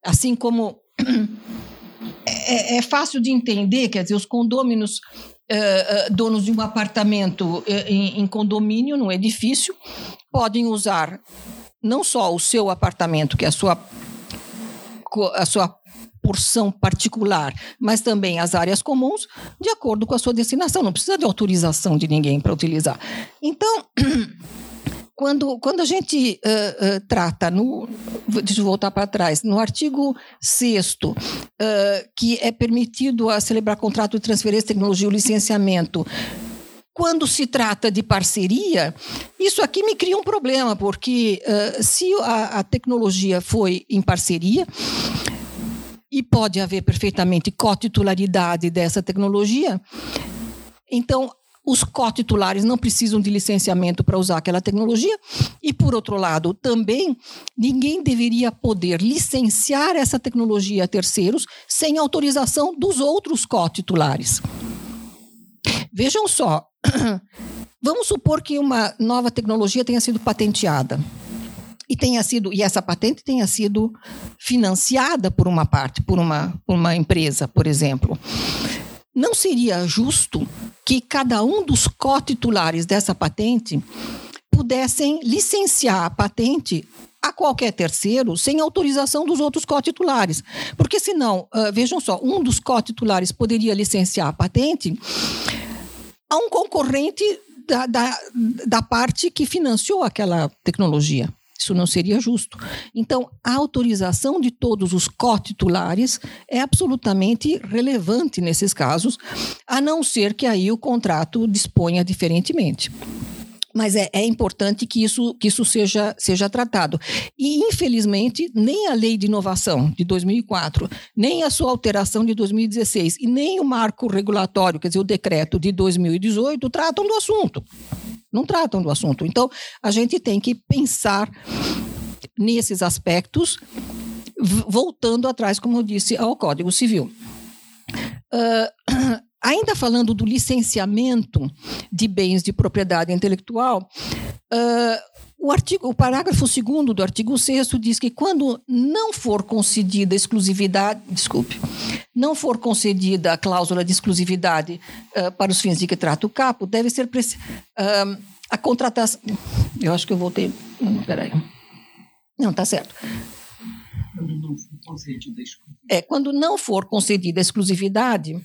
S3: Assim como é, é, fácil de entender, quer dizer, os condôminos, uh, uh, donos de um apartamento uh, em, em condomínio, num edifício, podem usar não só o seu apartamento, que é a sua, a sua porção particular, mas também as áreas comuns, de acordo com a sua destinação. Não precisa de autorização de ninguém para utilizar. Então, quando, quando a gente uh, uh, trata, no, deixa eu voltar para trás, no artigo 6 uh, que é permitido a celebrar contrato de transferência de tecnologia ou licenciamento, quando se trata de parceria, isso aqui me cria um problema, porque se a, a tecnologia foi em parceria, e pode haver perfeitamente cotitularidade dessa tecnologia, então os cotitulares não precisam de licenciamento para usar aquela tecnologia. E, por outro lado, também ninguém deveria poder licenciar essa tecnologia a terceiros sem autorização dos outros cotitulares. Vejam só, vamos supor que uma nova tecnologia tenha sido patenteada. e tenha sido e essa patente tenha sido financiada por uma parte, por uma, por uma empresa, por exemplo. Não seria justo que cada um dos cotitulares dessa patente pudessem licenciar a patente a qualquer terceiro sem autorização dos outros cotitulares. Porque senão, uh, vejam só, um dos cotitulares poderia licenciar a patente a um concorrente da, da, da parte que financiou aquela tecnologia. Isso não seria justo. Então, a autorização de todos os cotitulares é absolutamente relevante nesses casos, a não ser que aí o contrato disponha diferentemente mas é, é, importante que isso, que isso seja, seja tratado. E, infelizmente, nem a lei de inovação de 2004, nem a sua alteração de 2016 e nem o marco regulatório, quer dizer, o decreto de 2018, tratam do assunto. Não tratam do assunto. Então, a gente tem que pensar nesses aspectos, voltando atrás, como eu disse, ao Código Civil. Uh, Ainda falando do licenciamento de bens de propriedade intelectual, uh, o, artigo, o parágrafo 2 do artigo 6 diz que quando não for concedida exclusividade, desculpe, não for concedida a cláusula de exclusividade uh, para os fins de que trata o capo, deve ser uh, a contratação. Eu acho que eu voltei. Não, peraí. Não, está certo. Quando não for concedida é, quando não for concedida exclusividade,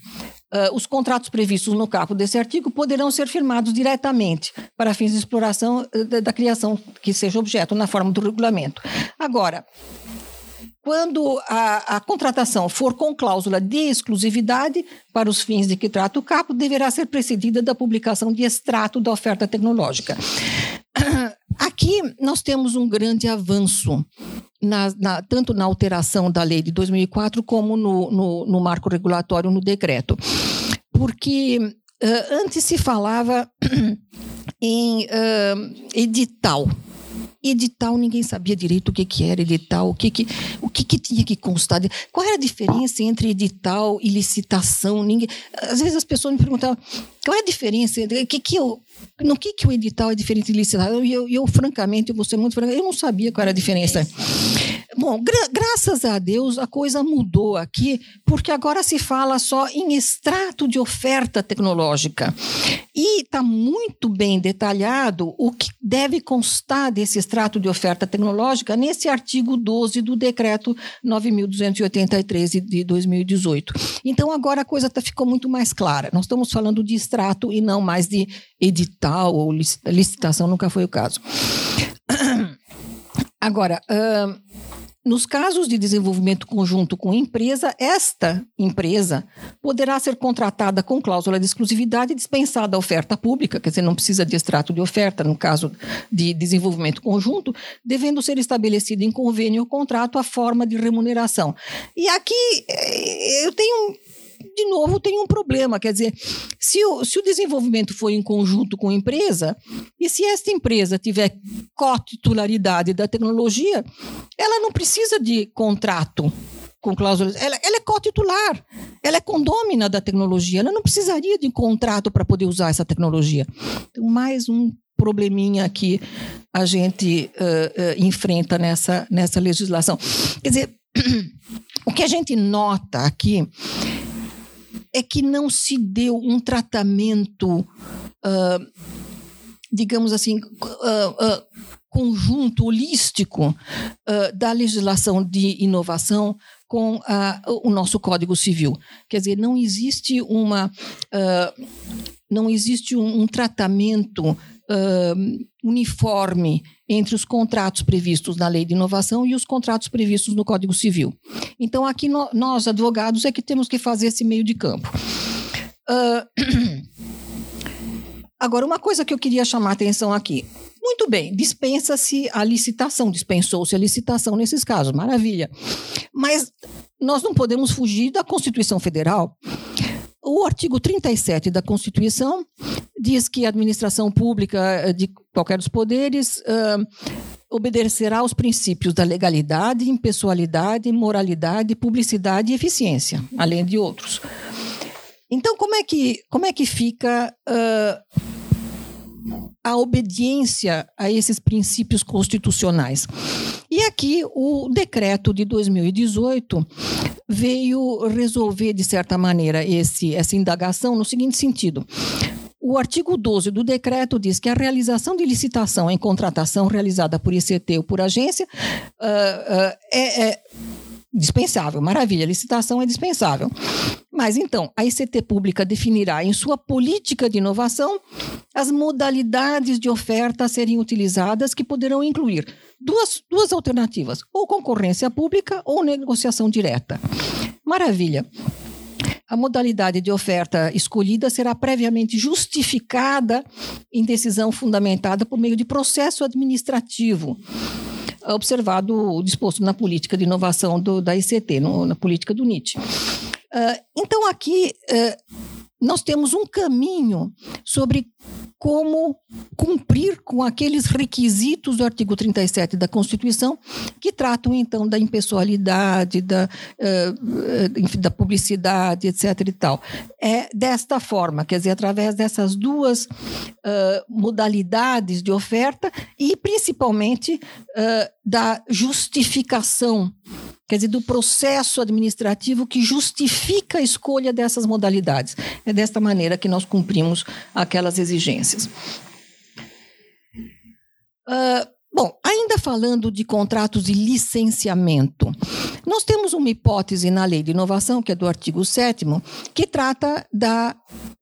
S3: Uh, os contratos previstos no caput desse artigo poderão ser firmados diretamente para fins de exploração uh, da, da, criação que seja objeto na forma do regulamento. Agora, quando a, a, contratação for com cláusula de exclusividade para os fins de que trata o caput, deverá ser precedida da publicação de extrato da oferta tecnológica. Aqui nós temos um grande avanço, na, na, tanto na alteração da lei de 2004 como no, no, no marco regulatório, no decreto. Porque uh, antes se falava em uh, edital edital ninguém sabia direito o que, que era edital, o que, que, o que, que tinha que constar. Qual era a diferença entre edital e licitação? Ninguém, às vezes as pessoas me perguntavam qual é a diferença, que, que eu, no que, que o edital é diferente de licitação. E eu, eu, francamente, eu vou ser muito franca, eu não sabia qual era a diferença. Bom, gra graças a Deus a coisa mudou aqui, porque agora se fala só em extrato de oferta tecnológica. E está muito bem detalhado o que deve constar desse extrato de oferta tecnológica nesse artigo 12 do decreto 9.283 de 2018. Então agora a coisa tá, ficou muito mais clara. Nós estamos falando de extrato e não mais de edital ou licitação, nunca foi o caso. Agora, uh, nos casos de desenvolvimento conjunto com empresa, esta empresa poderá ser contratada com cláusula de exclusividade e dispensada a oferta pública, quer dizer, não precisa de extrato de oferta no caso de desenvolvimento conjunto, devendo ser estabelecido em convênio ou contrato a forma de remuneração. E aqui eh, eu tenho de novo, tem um problema. Quer dizer, se o, se o desenvolvimento for em conjunto com a empresa, e se esta empresa tiver cotitularidade da tecnologia, ela não precisa de contrato com cláusulas. Ela, ela é cotitular, ela é condômina da tecnologia, ela não precisaria de contrato para poder usar essa tecnologia. Então, mais um probleminha que a gente uh, uh, enfrenta nessa, nessa legislação. Quer dizer, o que a gente nota aqui é que não se deu um tratamento, uh, digamos assim, uh, uh, conjunto, holístico da legislação de inovação com o nosso Código Civil. Quer dizer, não existe uma. não existe um, um tratamento uniforme entre os contratos previstos na Lei de Inovação e os contratos previstos no Código Civil. Então, aqui no, nós, advogados, é que temos que fazer esse meio de campo. Uh, agora, uma coisa que eu queria chamar a atenção aqui. Muito bem, dispensa-se a licitação, dispensou-se a licitação nesses casos, maravilha. Mas nós não podemos fugir da Constituição Federal. O artigo 37 da Constituição diz que a administração pública eh, de qualquer dos poderes uh, obedecerá aos princípios da legalidade, impessoalidade, moralidade, publicidade e eficiência, além de outros. Então, como é que, como é que fica uh, a obediência a esses princípios constitucionais. E aqui o decreto de 2018 veio resolver, de certa maneira, esse, essa indagação no seguinte sentido. O artigo 12 do decreto diz que a realização de licitação em contratação realizada por ICT ou por agência uh, uh, é, é dispensável. Maravilha, licitação é dispensável. Mas então, a ICT pública definirá em sua política de inovação as modalidades de oferta a serem utilizadas, que poderão incluir duas, duas alternativas: ou concorrência pública ou negociação direta. Maravilha. A modalidade de oferta escolhida será previamente justificada em decisão fundamentada por meio de processo administrativo observado o disposto na política de inovação do, da ICT, no, na política do NIT. Uh, então, aqui uh, nós temos um caminho sobre como cumprir com aqueles requisitos do artigo 37 da Constituição, que tratam, então, da impessoalidade, da, uh, da publicidade, etc. e tal. É desta forma, quer dizer, através dessas duas uh, modalidades de oferta e, principalmente, uh, da justificação quer dizer, do processo administrativo que justifica a escolha dessas modalidades. É desta maneira que nós cumprimos aquelas exigências. Uh, Bom, ainda falando de contratos de licenciamento, nós temos uma hipótese na lei de inovação, que é do artigo 7, que trata da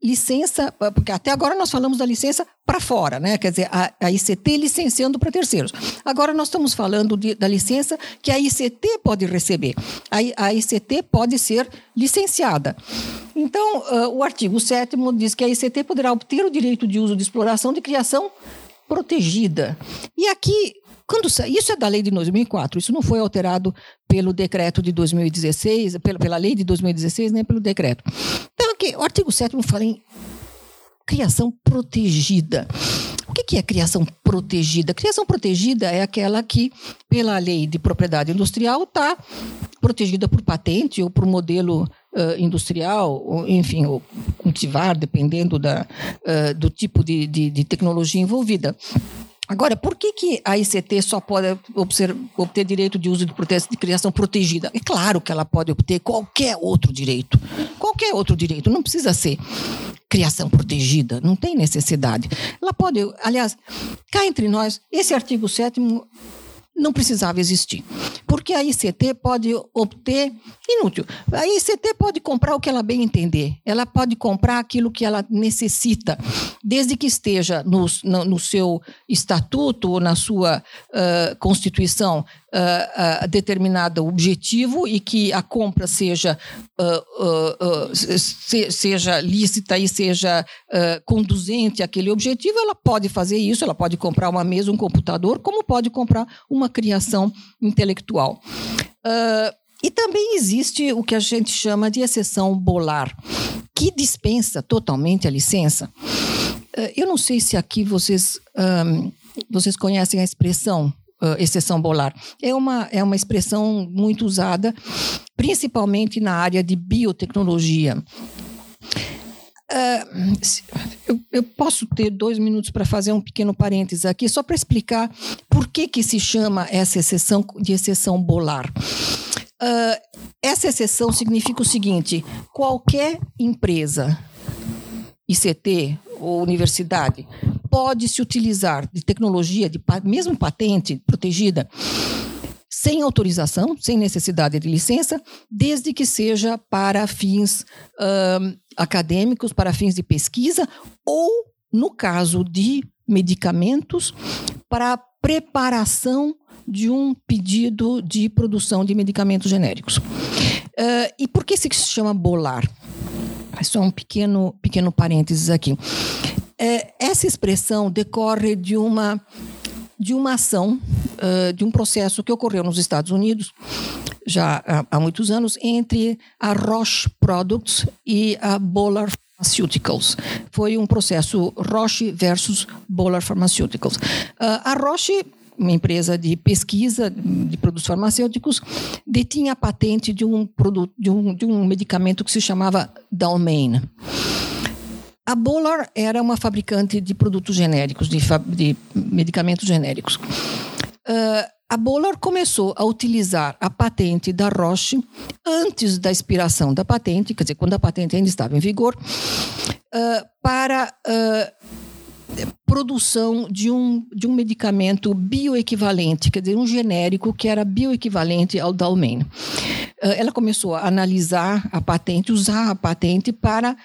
S3: licença, porque até agora nós falamos da licença para fora, né? quer dizer, a, a ICT licenciando para terceiros. Agora nós estamos falando de, da licença que a ICT pode receber. A, a ICT pode ser licenciada. Então, uh, o artigo 7 diz que a ICT poderá obter o direito de uso de exploração de criação protegida. E aqui, quando isso é da lei de 2004, isso não foi alterado pelo decreto de 2016, pela, pela lei de 2016, nem pelo decreto. Então, aqui, o artigo 7 fala em criação protegida. O que é criação protegida? Criação protegida é aquela que, pela lei de propriedade industrial, está protegida por patente ou por modelo uh, industrial, ou, enfim, ou cultivar, dependendo da, uh, do tipo de, de, de tecnologia envolvida. Agora, por que, que a ICT só pode obter, obter direito de uso de, de criação protegida? É claro que ela pode obter qualquer outro direito. Qualquer outro direito. Não precisa ser criação protegida. Não tem necessidade. Ela pode, aliás, cá entre nós, esse artigo 7 não precisava existir. Porque a ICT pode obter inútil. A ICT pode comprar o que ela bem entender. Ela pode comprar aquilo que ela necessita, desde que esteja no, no, no seu estatuto ou na sua uh, constituição uh, uh, determinado objetivo e que a compra seja, uh, se, seja lícita e seja conduzente àquele objetivo, ela pode fazer isso, ela pode comprar uma mesa, um computador, como pode comprar uma criação intelectual. e também existe o que a gente chama de exceção bolar, que dispensa totalmente a licença. eu não sei se aqui vocês, um, vocês conhecem a expressão uh, exceção bolar. É uma, é uma expressão muito usada, principalmente na área de biotecnologia. Uh, eu, eu, posso ter dois minutos para fazer um pequeno parênteses aqui, só para explicar por que, que se chama essa exceção de exceção bolar. Uh, essa exceção significa o seguinte: qualquer empresa, ICT ou universidade, pode se utilizar de tecnologia, de mesmo patente protegida, sem autorização, sem necessidade de licença, desde que seja para fins acadêmicos, para fins de pesquisa, ou, no caso de medicamentos, para preparação de um pedido de produção de medicamentos genéricos. Uh, e por que se chama bolar? Só um pequeno, pequeno parênteses aqui. É, essa expressão decorre de uma, de uma ação, uh, de um processo que ocorreu nos Estados Unidos já há, há, muitos anos entre a Roche Products e a Bolar Pharmaceuticals. Foi um processo Roche versus Bolar Pharmaceuticals. Uh, a Roche uma empresa de pesquisa de produtos farmacêuticos, detinha a patente de um, produto, de um, de um medicamento que se chamava Dalmain. a Bolar era uma fabricante de produtos genéricos, de, de medicamentos genéricos. Uh, a Bolar começou a utilizar a patente da Roche antes da expiração da patente, quer dizer, quando a patente ainda estava em vigor, uh, para uh, produção de um, de um medicamento bioequivalente, quer dizer, um genérico que era bioequivalente ao Dalmain. Uh, ela começou a analisar a patente, usar a patente para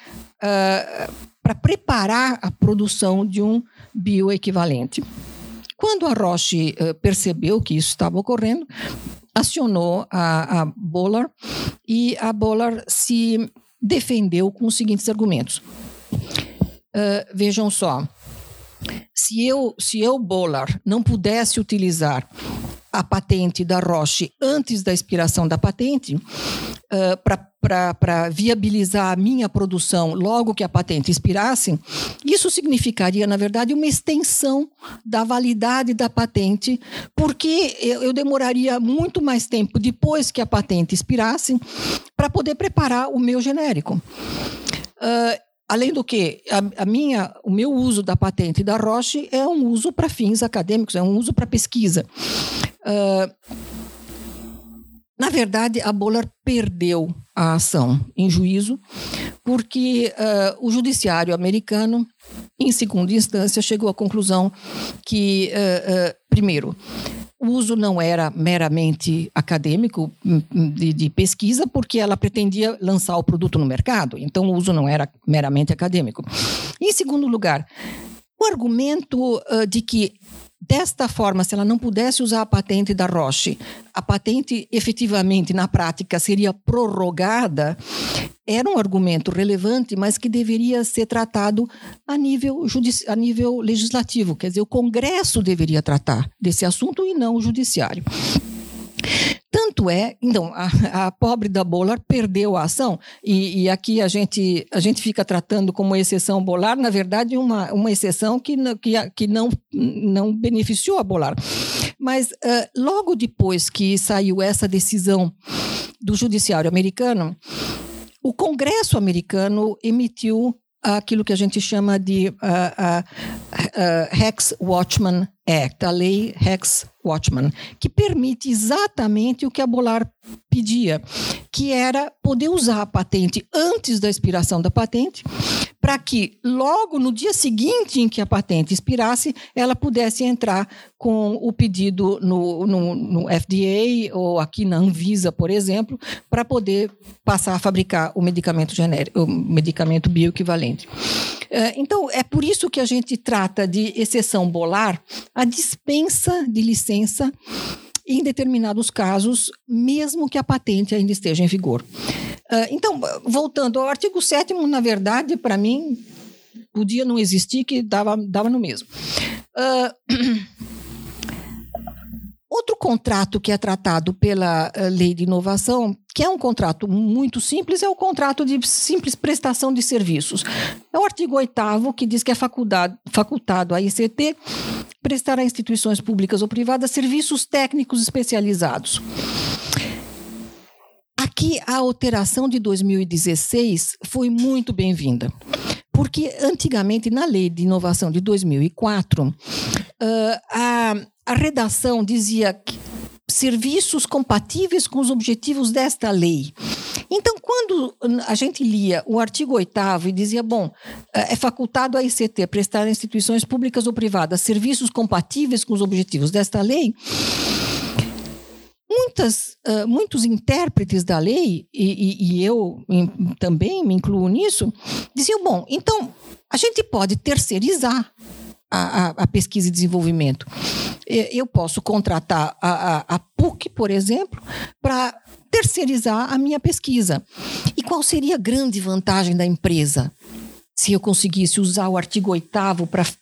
S3: para preparar a produção de um bioequivalente. Quando a Roche uh, percebeu que isso estava ocorrendo, acionou a, a e a Bolar se defendeu com os seguintes argumentos. Uh, vejam só, se eu, se eu, Bolar, não pudesse utilizar a patente da Roche antes da expiração da patente, uh, para viabilizar a minha produção logo que a patente expirasse, isso significaria, na verdade, uma extensão da validade da patente, porque eu, eu demoraria muito mais tempo depois que a patente expirasse para poder preparar o meu genérico. Uh, Além do que, a, a, minha, o meu uso da patente da Roche é um uso para fins acadêmicos, é um uso para pesquisa. Uh, na verdade, a Boller perdeu a ação em juízo, porque uh, o judiciário americano, em segunda instância, chegou à conclusão que, uh, primeiro, o uso não era meramente acadêmico hum, hum, de, de, pesquisa, porque ela pretendia lançar o produto no mercado, então o uso não era meramente acadêmico. Em segundo lugar, o argumento de que Desta forma, se ela não pudesse usar a patente da Roche, a patente efetivamente, na prática, seria prorrogada, era um argumento relevante, mas que deveria ser tratado a nível, a nível legislativo. Quer dizer, o Congresso deveria tratar desse assunto e não o Judiciário. Tanto é, então, a, a, pobre da Bolar perdeu a ação, e, e, aqui a gente, a gente fica tratando como exceção Bolar, na verdade, uma, uma exceção que, que, que não, não beneficiou a Bolar. Mas uh, logo depois que saiu essa decisão do judiciário americano, o Congresso americano emitiu aquilo que a gente chama de uh, uh, Hex Watchman Act, a lei Hex Watchman, que permite exatamente o que a Bolar pedia, que era poder usar a patente antes da expiração da patente, para que logo no dia seguinte em que a patente expirasse, ela pudesse entrar com o pedido no, no, no FDA ou aqui na Anvisa, por exemplo, para poder passar a fabricar o medicamento genérico, o medicamento bioequivalente. É, então, é por isso que a gente trata de exceção bolar a dispensa de licença em determinados casos, mesmo que a patente ainda esteja em vigor. É, então, voltando ao artigo 7 na verdade, para mim, podia não existir, que dava, dava no mesmo. Uh, Outro contrato que é tratado pela uh, lei de inovação, que é um contrato muito simples, é o contrato de simples prestação de serviços. É o artigo 8 que diz que é facultado à ICT prestar a instituições públicas ou privadas serviços técnicos especializados. Aqui a alteração de 2016 foi muito bem-vinda. Porque antigamente, na lei de inovação de 2004, uh, a, a redação dizia que serviços compatíveis com os objetivos desta lei. Então, quando a gente lia o artigo 8 e dizia, bom, é facultado à ICT prestar a instituições públicas ou privadas serviços compatíveis com os objetivos desta lei, muitas, uh, muitos intérpretes da lei, e, e, e eu também me incluo nisso, diziam, bom, então a gente pode terceirizar a, a, a pesquisa e desenvolvimento. Eu posso contratar a, a, a PUC, por exemplo, para terceirizar a minha pesquisa. E qual seria a grande vantagem da empresa? se eu conseguisse usar o artigo 8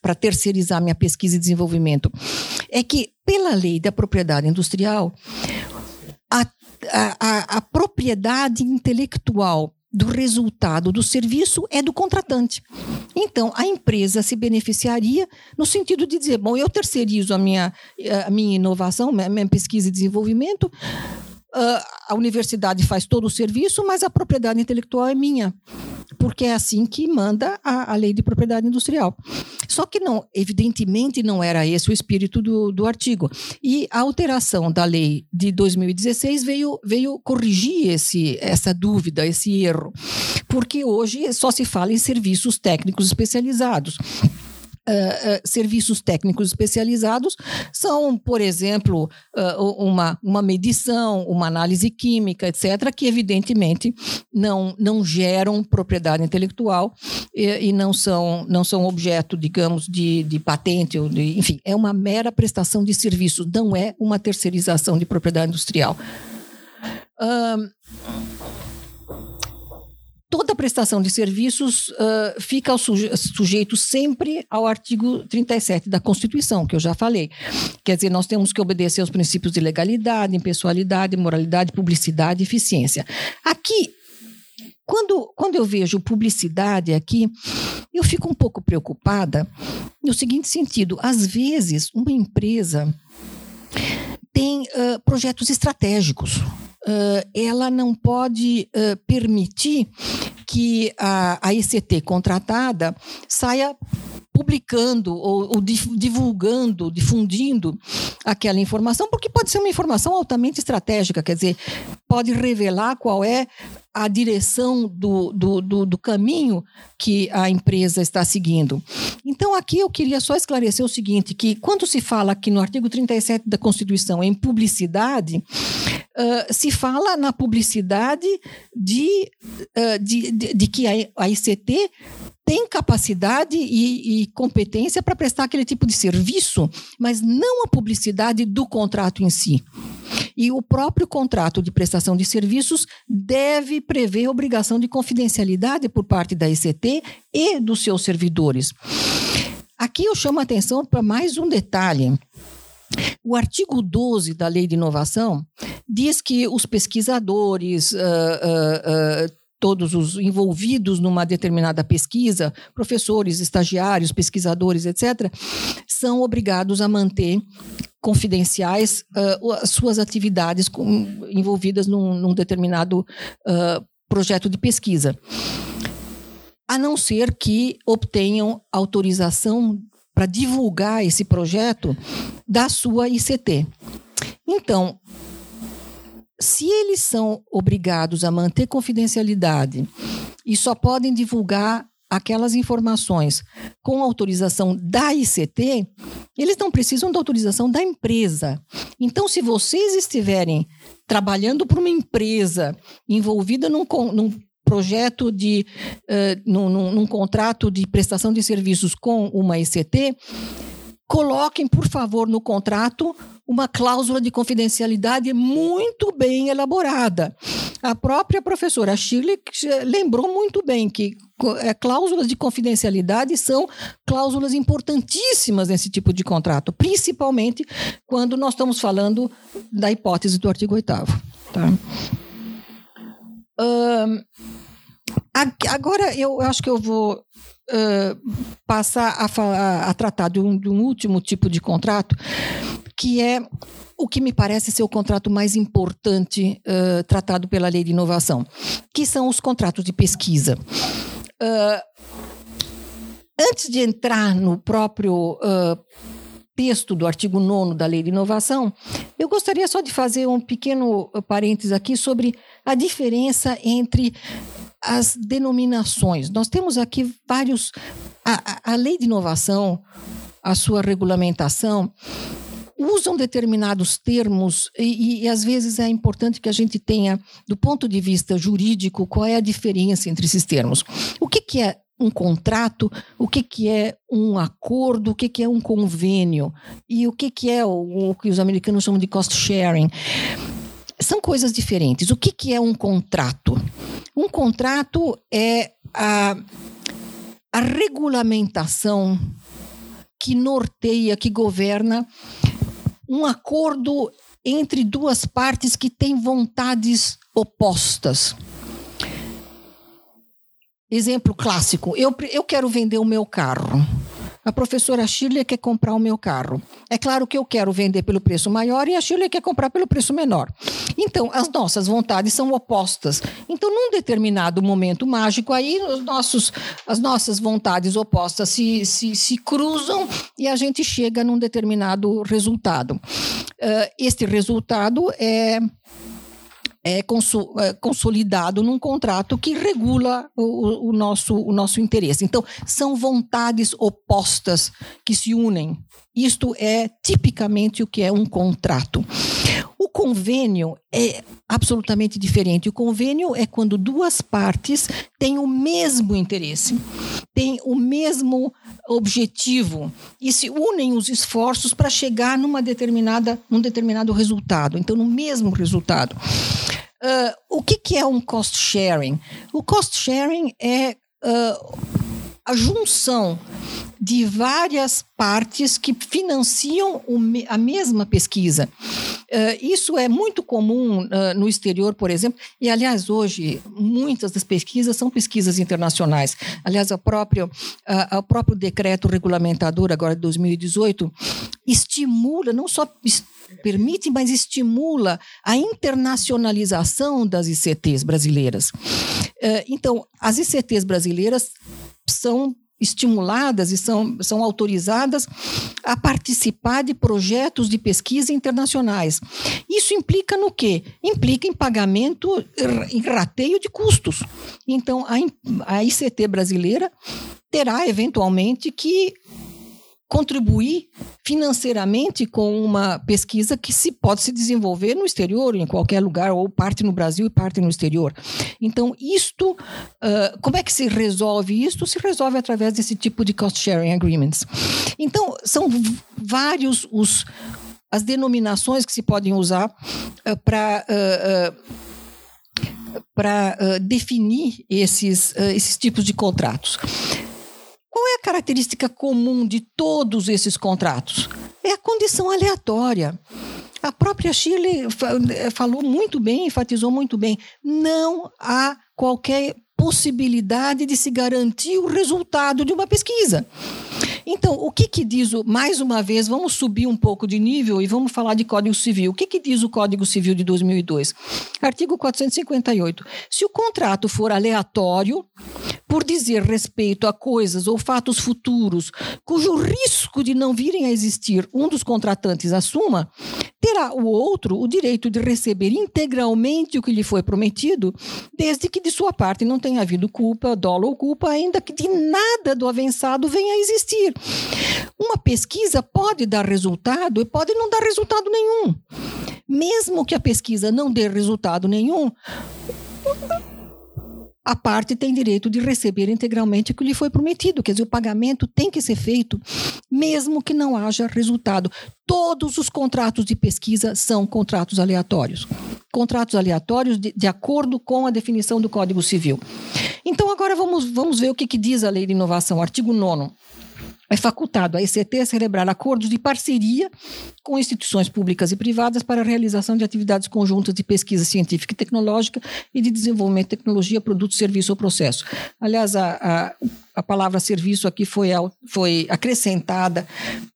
S3: para terceirizar minha pesquisa e desenvolvimento, é que, pela lei da propriedade industrial, a, a, a propriedade intelectual do resultado do serviço é do contratante. Então, a empresa se beneficiaria no sentido de dizer: bom, eu terceirizo a minha, a minha inovação, minha pesquisa e desenvolvimento, a universidade faz todo o serviço, mas a propriedade intelectual é minha. porque é assim que manda a, a lei de propriedade industrial. Só que não, evidentemente não era esse o espírito do, do artigo. E a alteração da lei de 2016 veio, veio corrigir esse, essa dúvida, esse erro, porque hoje só se fala em serviços técnicos especializados. Uh, serviços técnicos especializados são, por exemplo, uh, uma, uma medição, uma análise química, etc., que evidentemente não, não geram propriedade intelectual e, e não, são, não são objeto, digamos, de, de patente, ou de, enfim, é uma mera prestação de serviços, não é uma terceirização de propriedade industrial. Uh, toda prestação de serviços uh, fica suje sujeito sempre ao artigo 37 da Constituição, que eu já falei. Quer dizer, nós temos que obedecer aos princípios de legalidade, impessoalidade, moralidade, publicidade e eficiência. Aqui, quando, quando eu vejo publicidade aqui, eu fico um pouco preocupada no seguinte sentido: às vezes, uma empresa tem uh, projetos estratégicos ela não pode permitir que a, a ICT contratada saia publicando ou, ou, divulgando, difundindo aquela informação, porque pode ser uma informação altamente estratégica, quer dizer, pode revelar qual é a direção do, do, do, do, caminho que a empresa está seguindo. Então, aqui eu queria só esclarecer o seguinte: que quando se fala aqui no artigo 37 da Constituição em publicidade, uh, se fala na publicidade de, uh, de, de, de, que a, a ICT tem capacidade e, e competência para prestar aquele tipo de serviço, mas não a publicidade do contrato em si. E o próprio contrato de prestação de serviços deve prever obrigação de confidencialidade por parte da ICT e dos seus servidores. Aqui eu chamo a atenção para mais um detalhe. O artigo 12 da Lei de Inovação diz que os pesquisadores, uh, uh, uh, todos os envolvidos numa determinada pesquisa, professores, estagiários, pesquisadores, etc., são obrigados a manter confidenciais as suas atividades com, envolvidas num, num determinado projeto de pesquisa, a não ser que obtenham autorização para divulgar esse projeto da sua ICT. Então, se eles são obrigados a manter confidencialidade e só podem divulgar aquelas informações com autorização da ICT, eles não precisam da autorização da empresa. Então, se vocês estiverem trabalhando para uma empresa envolvida num, num projeto de uh, num, num, num contrato de prestação de serviços com uma ICT, coloquem, por favor, no contrato uma cláusula de confidencialidade muito bem elaborada. A própria professora Shirley lembrou muito bem que é, cláusulas de confidencialidade são cláusulas importantíssimas nesse tipo de contrato, principalmente quando nós estamos falando da hipótese do artigo 8 tá? Agora eu acho que eu vou uh, passar a, falar, a tratar de um, de um último tipo de contrato, que é o que me parece ser o contrato mais importante uh, tratado pela lei de inovação, que são os contratos de pesquisa. Uh, antes de entrar no próprio uh, texto do artigo 9 da lei de inovação, eu gostaria só de fazer um pequeno parênteses aqui sobre a diferença entre as denominações. Nós temos aqui vários. A, a, lei de inovação, a sua regulamentação, usam determinados termos e, e, às vezes é importante que a gente tenha, do ponto de vista jurídico, qual é a diferença entre esses termos. O que, que é um contrato, o que, que é um acordo, o que, que é um convênio e o que, que é o, o que os americanos chamam de cost sharing. São coisas diferentes. O que, que é um contrato? Um contrato é a, a regulamentação que norteia, que governa um acordo entre duas partes que têm vontades opostas. Exemplo clássico: eu, eu quero vender o meu carro. A professora Shirley quer comprar o meu carro. É claro que eu quero vender pelo preço maior e a Shirley quer comprar pelo preço menor. Então, as nossas vontades são opostas. Então, num determinado momento mágico, aí os nossos, as nossas vontades opostas se, se, se cruzam e a gente chega num determinado resultado. Uh, este resultado é é, é, consolidado num contrato que regula o, o, nosso, o nosso interesse. Então, são vontades opostas que se unem. Isto é tipicamente o que é um contrato. O convênio é absolutamente diferente. O convênio é quando duas partes têm o mesmo interesse, têm o mesmo objetivo e se unem os esforços para chegar numa determinada, num determinado resultado. Então, no mesmo resultado. Uh, o que, que, é um cost sharing? O cost sharing é uh, a junção de várias partes que financiam a mesma pesquisa. Uh, isso é muito comum uh, no exterior, por exemplo, e aliás, hoje, muitas das pesquisas são pesquisas internacionais. Aliás, o próprio, o próprio decreto regulamentador, agora de 2018, estimula, não só permite, mas estimula a internacionalização das ICTs brasileiras. então, as ICTs brasileiras são estimuladas e são, são autorizadas a participar de projetos de pesquisa internacionais. Isso implica no quê? Implica em pagamento, em rateio de custos. Então, a, a ICT brasileira terá, eventualmente, que contribuir financeiramente com uma pesquisa que se pode se desenvolver no exterior, em qualquer lugar, ou parte no Brasil e parte no exterior. Então, isto, uh, como é que se resolve isto? Se resolve através desse tipo de cost-sharing agreements. Então, são vários os, as denominações que se podem usar uh, para... Uh, para definir esses, esses tipos de contratos. A característica comum de todos esses contratos? É a condição aleatória. A própria Chile falou muito bem, enfatizou muito bem: não há qualquer possibilidade de se garantir o resultado de uma pesquisa. Então, o que, que diz, o, mais uma vez, vamos subir um pouco de nível e vamos falar de Código Civil. O que, que diz o Código Civil de 2002? Artigo 458. Se o contrato for aleatório, por dizer respeito a coisas ou fatos futuros cujo risco de não virem a existir um dos contratantes assuma, terá o outro o direito de receber integralmente o que lhe foi prometido, desde que de sua parte não tenha havido culpa, dolo ou culpa, ainda que de nada do avançado venha a existir. Uma pesquisa pode dar resultado e pode não dar resultado nenhum. Mesmo que a pesquisa não dê resultado nenhum, a parte tem direito de receber integralmente o que lhe foi prometido. Quer dizer, o pagamento tem que ser feito, mesmo que não haja resultado. Todos os contratos de pesquisa são contratos aleatórios. Contratos aleatórios de, de acordo com a definição do Código Civil. Então, agora vamos, vamos ver o que, que diz a Lei de Inovação, artigo 9 é facultado à ECT celebrar acordos de parceria com instituições públicas e privadas para a realização de atividades conjuntas de pesquisa científica e tecnológica e de desenvolvimento de tecnologia, produto, serviço ou processo. Aliás, a, a, a palavra serviço aqui foi, foi acrescentada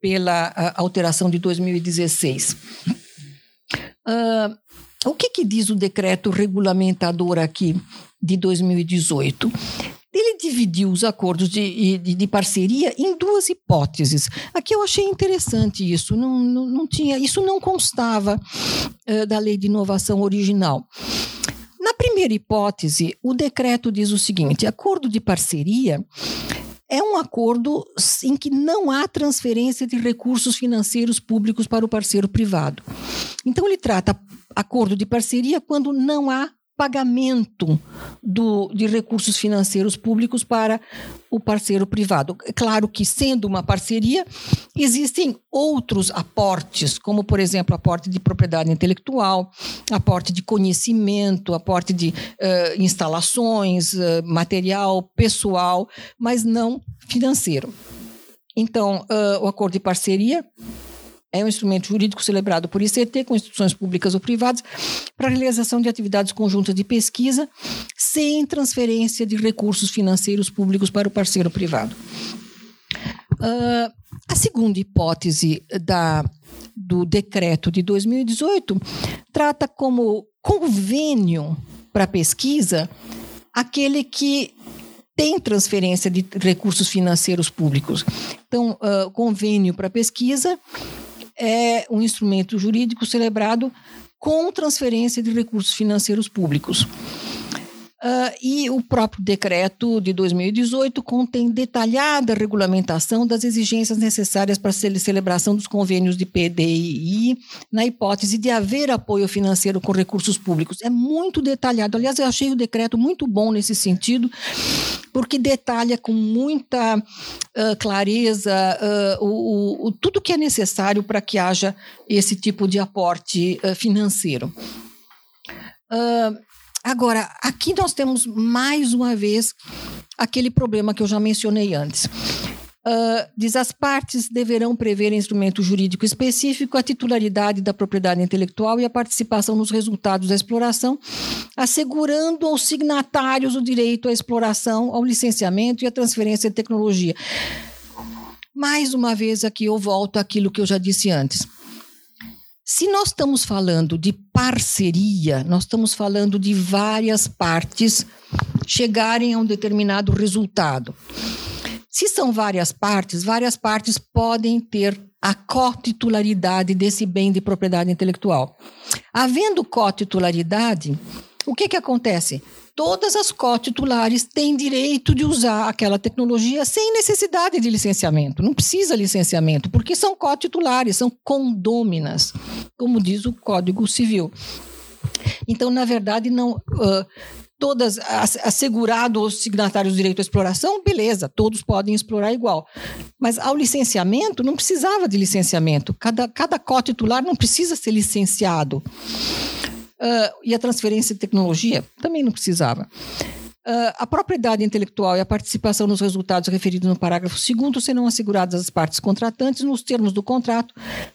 S3: pela alteração de 2016. Uh, ah, o que, que diz o decreto regulamentador aqui de 2018? Ele dividiu os acordos de, de, de, parceria em duas hipóteses. Aqui eu achei interessante isso, não, não, não tinha, isso não constava uh, da lei de inovação original. Na primeira hipótese, o decreto diz o seguinte: acordo de parceria é um acordo em que não há transferência de recursos financeiros públicos para o parceiro privado. Então, ele trata acordo de parceria quando não há pagamento do, de recursos financeiros públicos para o parceiro privado. É claro que, sendo uma parceria, existem outros aportes, como, por exemplo, aporte de propriedade intelectual, aporte de conhecimento, aporte de uh, instalações, uh, material pessoal, mas não financeiro. Então, uh, o acordo de parceria é um instrumento jurídico celebrado por ICT com instituições públicas ou privadas para realização de atividades conjuntas de pesquisa sem transferência de recursos financeiros públicos para o parceiro privado. Uh, a segunda hipótese da, do decreto de 2018 trata como convênio para pesquisa aquele que tem transferência de recursos financeiros públicos. Então, uh, convênio para pesquisa é um instrumento jurídico celebrado com transferência de recursos financeiros públicos. Uh, e o próprio decreto de 2018 contém detalhada regulamentação das exigências necessárias para a celebração dos convênios de PDI na hipótese de haver apoio financeiro com recursos públicos. É muito detalhado. Aliás, eu achei o decreto muito bom nesse sentido, porque detalha com muita uh, clareza uh, o, o, tudo que é necessário para que haja esse tipo de aporte financeiro. Uh, Agora, aqui nós temos mais uma vez aquele problema que eu já mencionei antes. Uh, diz as partes deverão prever instrumento jurídico específico a titularidade da propriedade intelectual e a participação nos resultados da exploração, assegurando aos signatários o direito à exploração, ao licenciamento e à transferência de tecnologia. Mais uma vez aqui eu volto àquilo que eu já disse antes. Se nós estamos falando de parceria, nós estamos falando de várias partes chegarem a um determinado resultado. Se são várias partes, várias partes podem ter a cotitularidade desse bem de propriedade intelectual. Havendo cotitularidade, o que, que acontece? Todas as cotitulares têm direito de usar aquela tecnologia sem necessidade de licenciamento. Não precisa licenciamento, porque são cotitulares, são condôminas, como diz o Código Civil. Então, na verdade, não. Uh, todas assegurado os signatários do direito à exploração, beleza, todos podem explorar igual. Mas ao licenciamento não precisava de licenciamento. Cada, cada cotitular não precisa ser licenciado. Uh, e a transferência de tecnologia também não precisava. Uh, a propriedade intelectual e a participação nos resultados referidos no parágrafo 2 serão asseguradas às partes contratantes nos termos do contrato,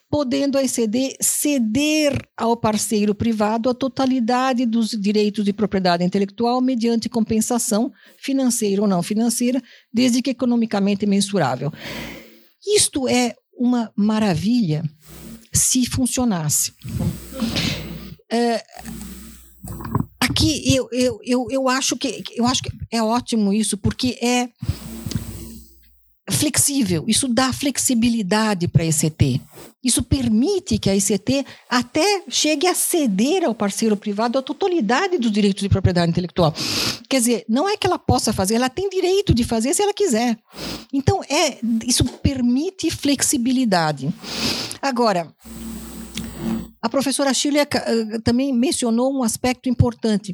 S3: podendo a ECD ceder ao parceiro privado a totalidade dos direitos de propriedade intelectual mediante compensação financeira ou não financeira, desde que economicamente mensurável. Isto é uma maravilha se funcionasse. É, aqui eu, eu, eu, eu, acho que, eu acho que é ótimo isso, porque é flexível, isso dá flexibilidade para a ECT. Isso permite que a ECT até chegue a ceder ao parceiro privado a totalidade dos direitos de propriedade intelectual. Quer dizer, não é que ela possa fazer, ela tem direito de fazer se ela quiser. Então, é, isso permite flexibilidade. Agora, a professora Shirley uh, também mencionou um aspecto importante.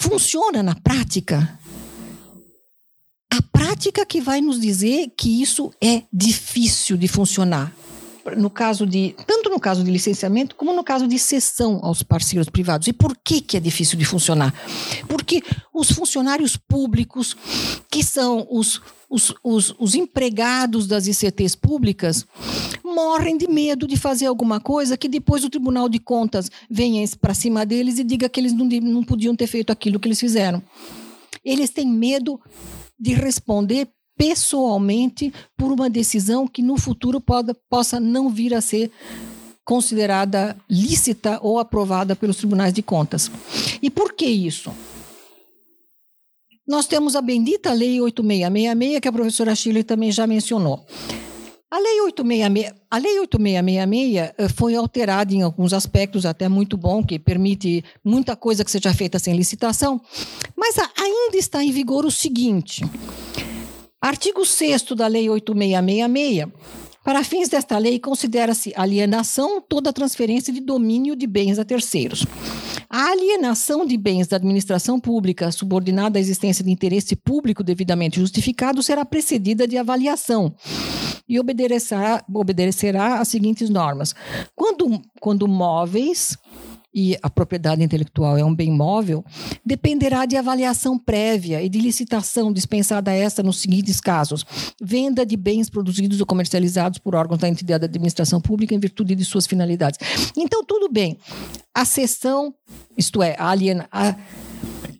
S3: Funciona na prática? A prática que vai nos dizer que isso é difícil de funcionar. No caso de, tanto no caso de licenciamento como no caso de cessão aos parceiros privados. E por que, que é difícil de funcionar? Porque os funcionários públicos, que são os, os, os, os empregados das ICTs públicas, morrem de medo de fazer alguma coisa que depois o Tribunal de Contas venha para cima deles e diga que eles não, não podiam ter feito aquilo que eles fizeram. Eles têm medo de responder pessoalmente por uma decisão que no futuro pode, possa não vir a ser considerada lícita ou aprovada pelos tribunais de contas. E por que isso? Nós temos a bendita Lei 8666, que a professora Chile também já mencionou. A Lei 8666, a Lei 8666 eh, foi alterada em alguns aspectos, até muito bom, que permite muita coisa que seja feita sem licitação, mas ainda está em vigor o seguinte: artigo 6 da Lei 8666. Para fins desta lei, considera-se alienação toda transferência de domínio de bens a terceiros. A alienação de bens da administração pública subordinada à existência de interesse público devidamente justificado será precedida de avaliação e obedecerá, obedecerá às seguintes normas. Quando, quando móveis e a propriedade intelectual é um bem móvel, dependerá de avaliação prévia e de licitação dispensada esta nos seguintes casos: venda de bens produzidos ou comercializados por órgãos da entidade da administração pública em virtude de suas finalidades. Então, tudo bem. A cessão, isto é, a, aliena, a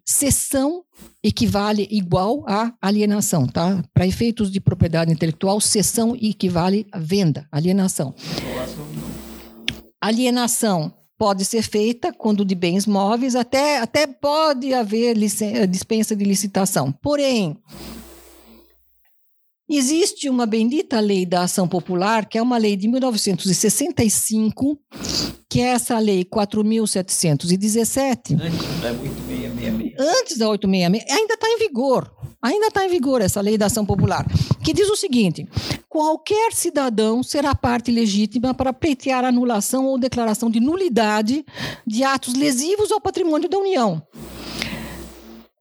S3: cessão equivale igual a alienação, tá? Para efeitos de propriedade intelectual, cessão equivale a venda, alienação. Alienação pode ser feita quando de bens móveis, até, até pode haver dispensa de licitação. Porém, existe uma bendita lei da ação popular, que é uma lei de 1965, que é essa lei 4.717. Antes da 866. Antes da 866, ainda está em vigor. Ainda está em vigor essa lei da ação popular, que diz o seguinte: qualquer cidadão será parte legítima para pleitear anulação ou declaração de nulidade de atos lesivos ao patrimônio da União.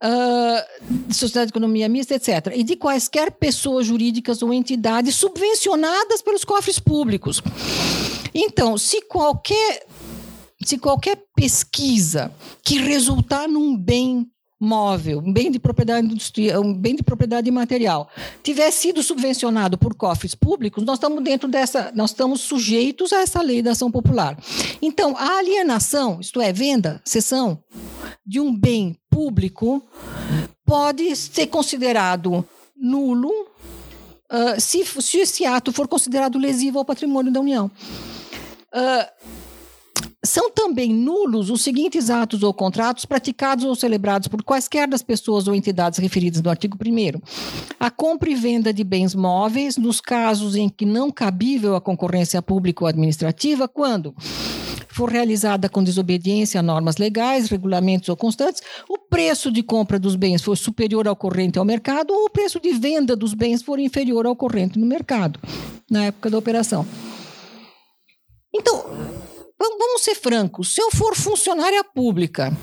S3: Uh, sociedade de economia mista, etc. E de quaisquer pessoas jurídicas ou entidades subvencionadas pelos cofres públicos. Então, se qualquer se qualquer pesquisa que resultar num bem móvel, um bem de propriedade industrial, um bem de propriedade material, tiver sido subvencionado por cofres públicos, nós estamos dentro dessa, nós estamos sujeitos a essa lei da ação popular. Então, a alienação, isto é, venda, cessão de um bem público, pode ser considerado nulo uh, se, se esse ato for considerado lesivo ao patrimônio da União. Uh, são também nulos os seguintes atos ou contratos praticados ou celebrados por quaisquer das pessoas ou entidades referidas no artigo 1. A compra e venda de bens móveis, nos casos em que não cabível a concorrência pública ou administrativa, quando for realizada com desobediência a normas legais, regulamentos ou constantes, o preço de compra dos bens for superior ao corrente ao mercado ou o preço de venda dos bens for inferior ao corrente no mercado, na época da operação. Então, vamos ser francos, se eu for funcionária pública,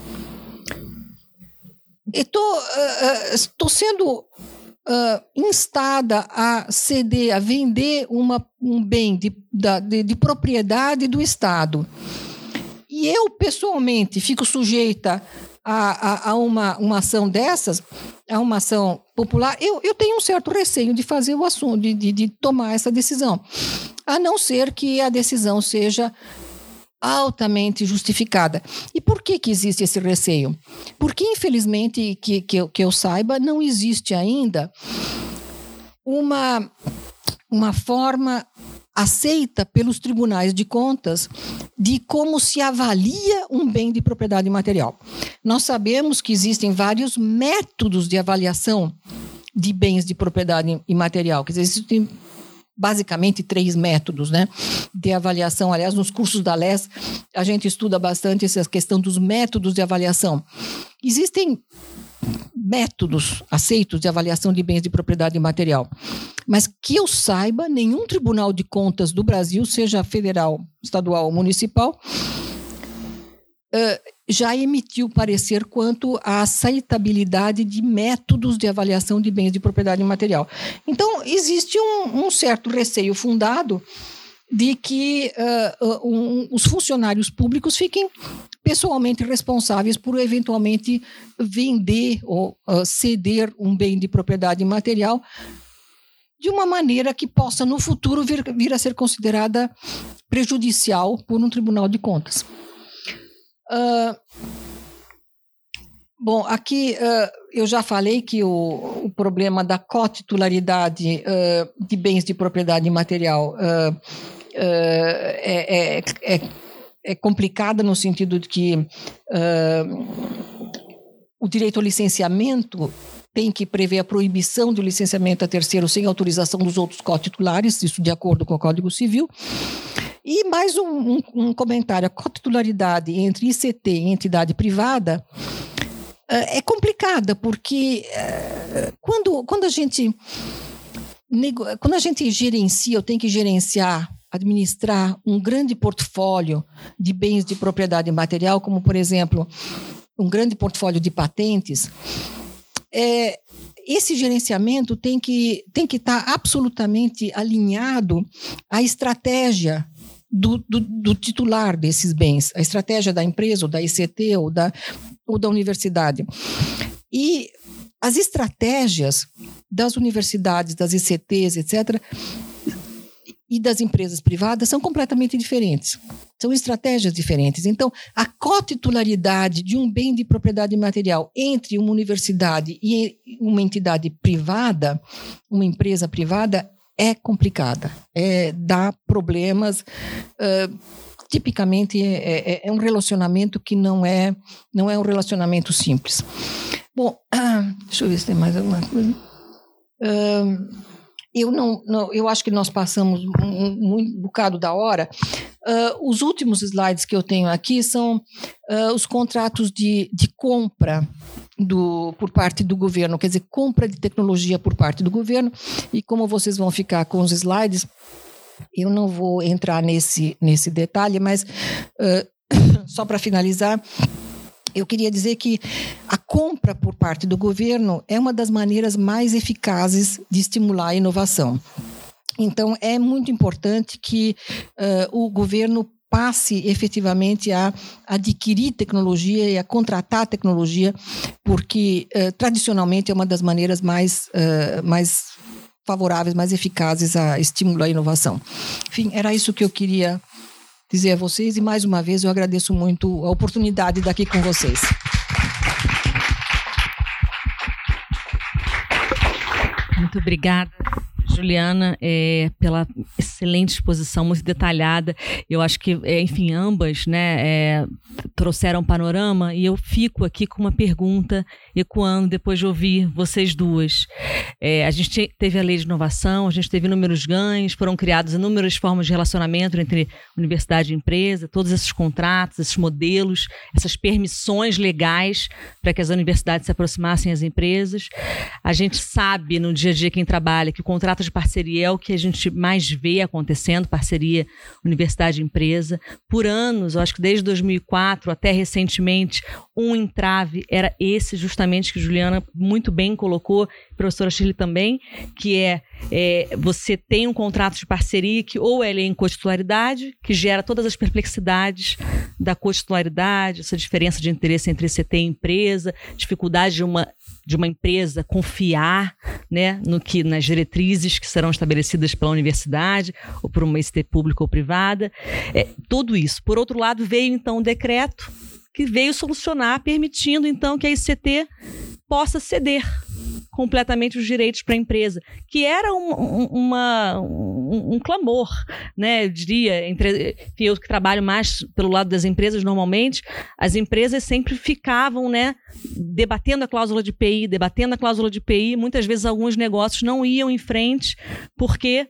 S3: estou uh, uh, sendo uh, instada a ceder, a vender uma, um bem de, da, de, de propriedade do Estado. E eu, pessoalmente, fico sujeita a, a, a, uma, uma ação dessas, a uma ação popular, eu, eu tenho um certo receio de fazer o assunto, de, de, de tomar essa decisão. A não ser que a decisão seja altamente justificada. E por que, que existe esse receio? Porque, infelizmente, que, que, eu, que eu saiba, não existe ainda uma, uma forma aceita pelos tribunais de contas de como se avalia um bem de propriedade material. Nós sabemos que existem vários métodos de avaliação de bens de propriedade imaterial, quer dizer, existem basicamente três métodos né, de avaliação. Aliás, nos cursos da LES, a gente estuda bastante essa questão dos métodos de avaliação. Existem métodos aceitos de avaliação de bens de propriedade material, mas que eu saiba, nenhum tribunal de contas do Brasil, seja federal, estadual ou municipal, já emitiu parecer quanto à aceitabilidade de métodos de avaliação de bens de propriedade imaterial. Então, existe um, um certo receio fundado de que uh, um, os funcionários públicos fiquem pessoalmente responsáveis por eventualmente vender ou uh, ceder um bem de propriedade imaterial de uma maneira que possa no futuro vir, vir a ser considerada prejudicial por um tribunal de contas. Bom, aqui uh, eu já falei que o, o problema da cotitularidade uh, de bens de propriedade imaterial é, é, é, é, complicada no sentido de que o direito ao licenciamento tem que prever a proibição do licenciamento a terceiro sem autorização dos outros cotitulares, isso de acordo com o Código Civil. E mais um, um, um comentário: a cotitularidade entre ICT e entidade privada uh, é complicada, porque uh, quando, quando a gente. Quando a gente gerencia, ou tem que gerenciar, administrar um grande portfólio de bens de propriedade material, como, por exemplo, um grande portfólio de patentes, é, esse gerenciamento tem que, tem que estar absolutamente alinhado à estratégia do, do, do, titular desses bens, a estratégia da empresa, ou da ICT, ou da, ou da universidade. E as estratégias das universidades, das ICTs, etc., e das empresas privadas são completamente diferentes. São estratégias diferentes. Então, a cotitularidade de um bem de propriedade material entre uma universidade e uma entidade privada, uma empresa privada, é complicada. É, dá problemas. Uh, tipicamente é, é, é, um relacionamento que não é não é um relacionamento simples. Bom, deixa eu ver se tem mais alguma coisa. Uh, eu não, não, eu acho que nós passamos um, um, um bocado da hora. Uh, os últimos slides que eu tenho aqui são uh, os contratos de, de compra do, por parte do governo, quer dizer, compra de tecnologia por parte do governo. E como vocês vão ficar com os slides, eu não vou entrar nesse, nesse detalhe, mas uh, só para finalizar, eu queria dizer que a compra por parte do governo é uma das maneiras mais eficazes de estimular a inovação. Então, é muito importante que uh, o governo passe efetivamente a adquirir tecnologia e a contratar tecnologia, porque uh, tradicionalmente é uma das maneiras mais, uh, mais favoráveis, mais eficazes a estimular a inovação. Enfim, era isso que eu queria dizer a vocês e mais uma vez eu agradeço muito a oportunidade de estar aqui com vocês.
S1: Muito obrigada. Juliana, é, pela excelente exposição, muito detalhada. Eu acho que, é, enfim, ambas né, é, trouxeram um panorama e eu fico aqui com uma pergunta ecoando depois de ouvir vocês duas. É, a gente teve a lei de inovação, a gente teve inúmeros ganhos, foram criadas inúmeras formas de relacionamento entre universidade e empresa, todos esses contratos, esses modelos, essas permissões legais para que as universidades se aproximassem às empresas. A gente sabe no dia a dia quem trabalha que o contrato de parceria é o que a gente mais vê acontecendo, parceria universidade-empresa. Por anos, eu acho que desde 2004 até recentemente, um entrave era esse justamente que Juliana muito bem colocou, professora Shirley também, que é, é, você tem um contrato de parceria que ou ele é em cotitularidade, que gera todas as perplexidades da cotitularidade, essa diferença de interesse entre CT e empresa, dificuldade de uma de uma empresa confiar né, no que nas diretrizes que serão estabelecidas pela universidade ou por uma ST pública ou privada. É, tudo isso. Por outro lado, veio então o decreto que veio solucionar, permitindo então que a ICT possa ceder completamente os direitos para a empresa, que era um, um, uma, um, um, clamor, né? Eu diria, entre eu que trabalho mais pelo lado das empresas normalmente, as empresas sempre ficavam, né, debatendo a cláusula de PI, debatendo a cláusula de PI, muitas vezes alguns negócios não iam em frente porque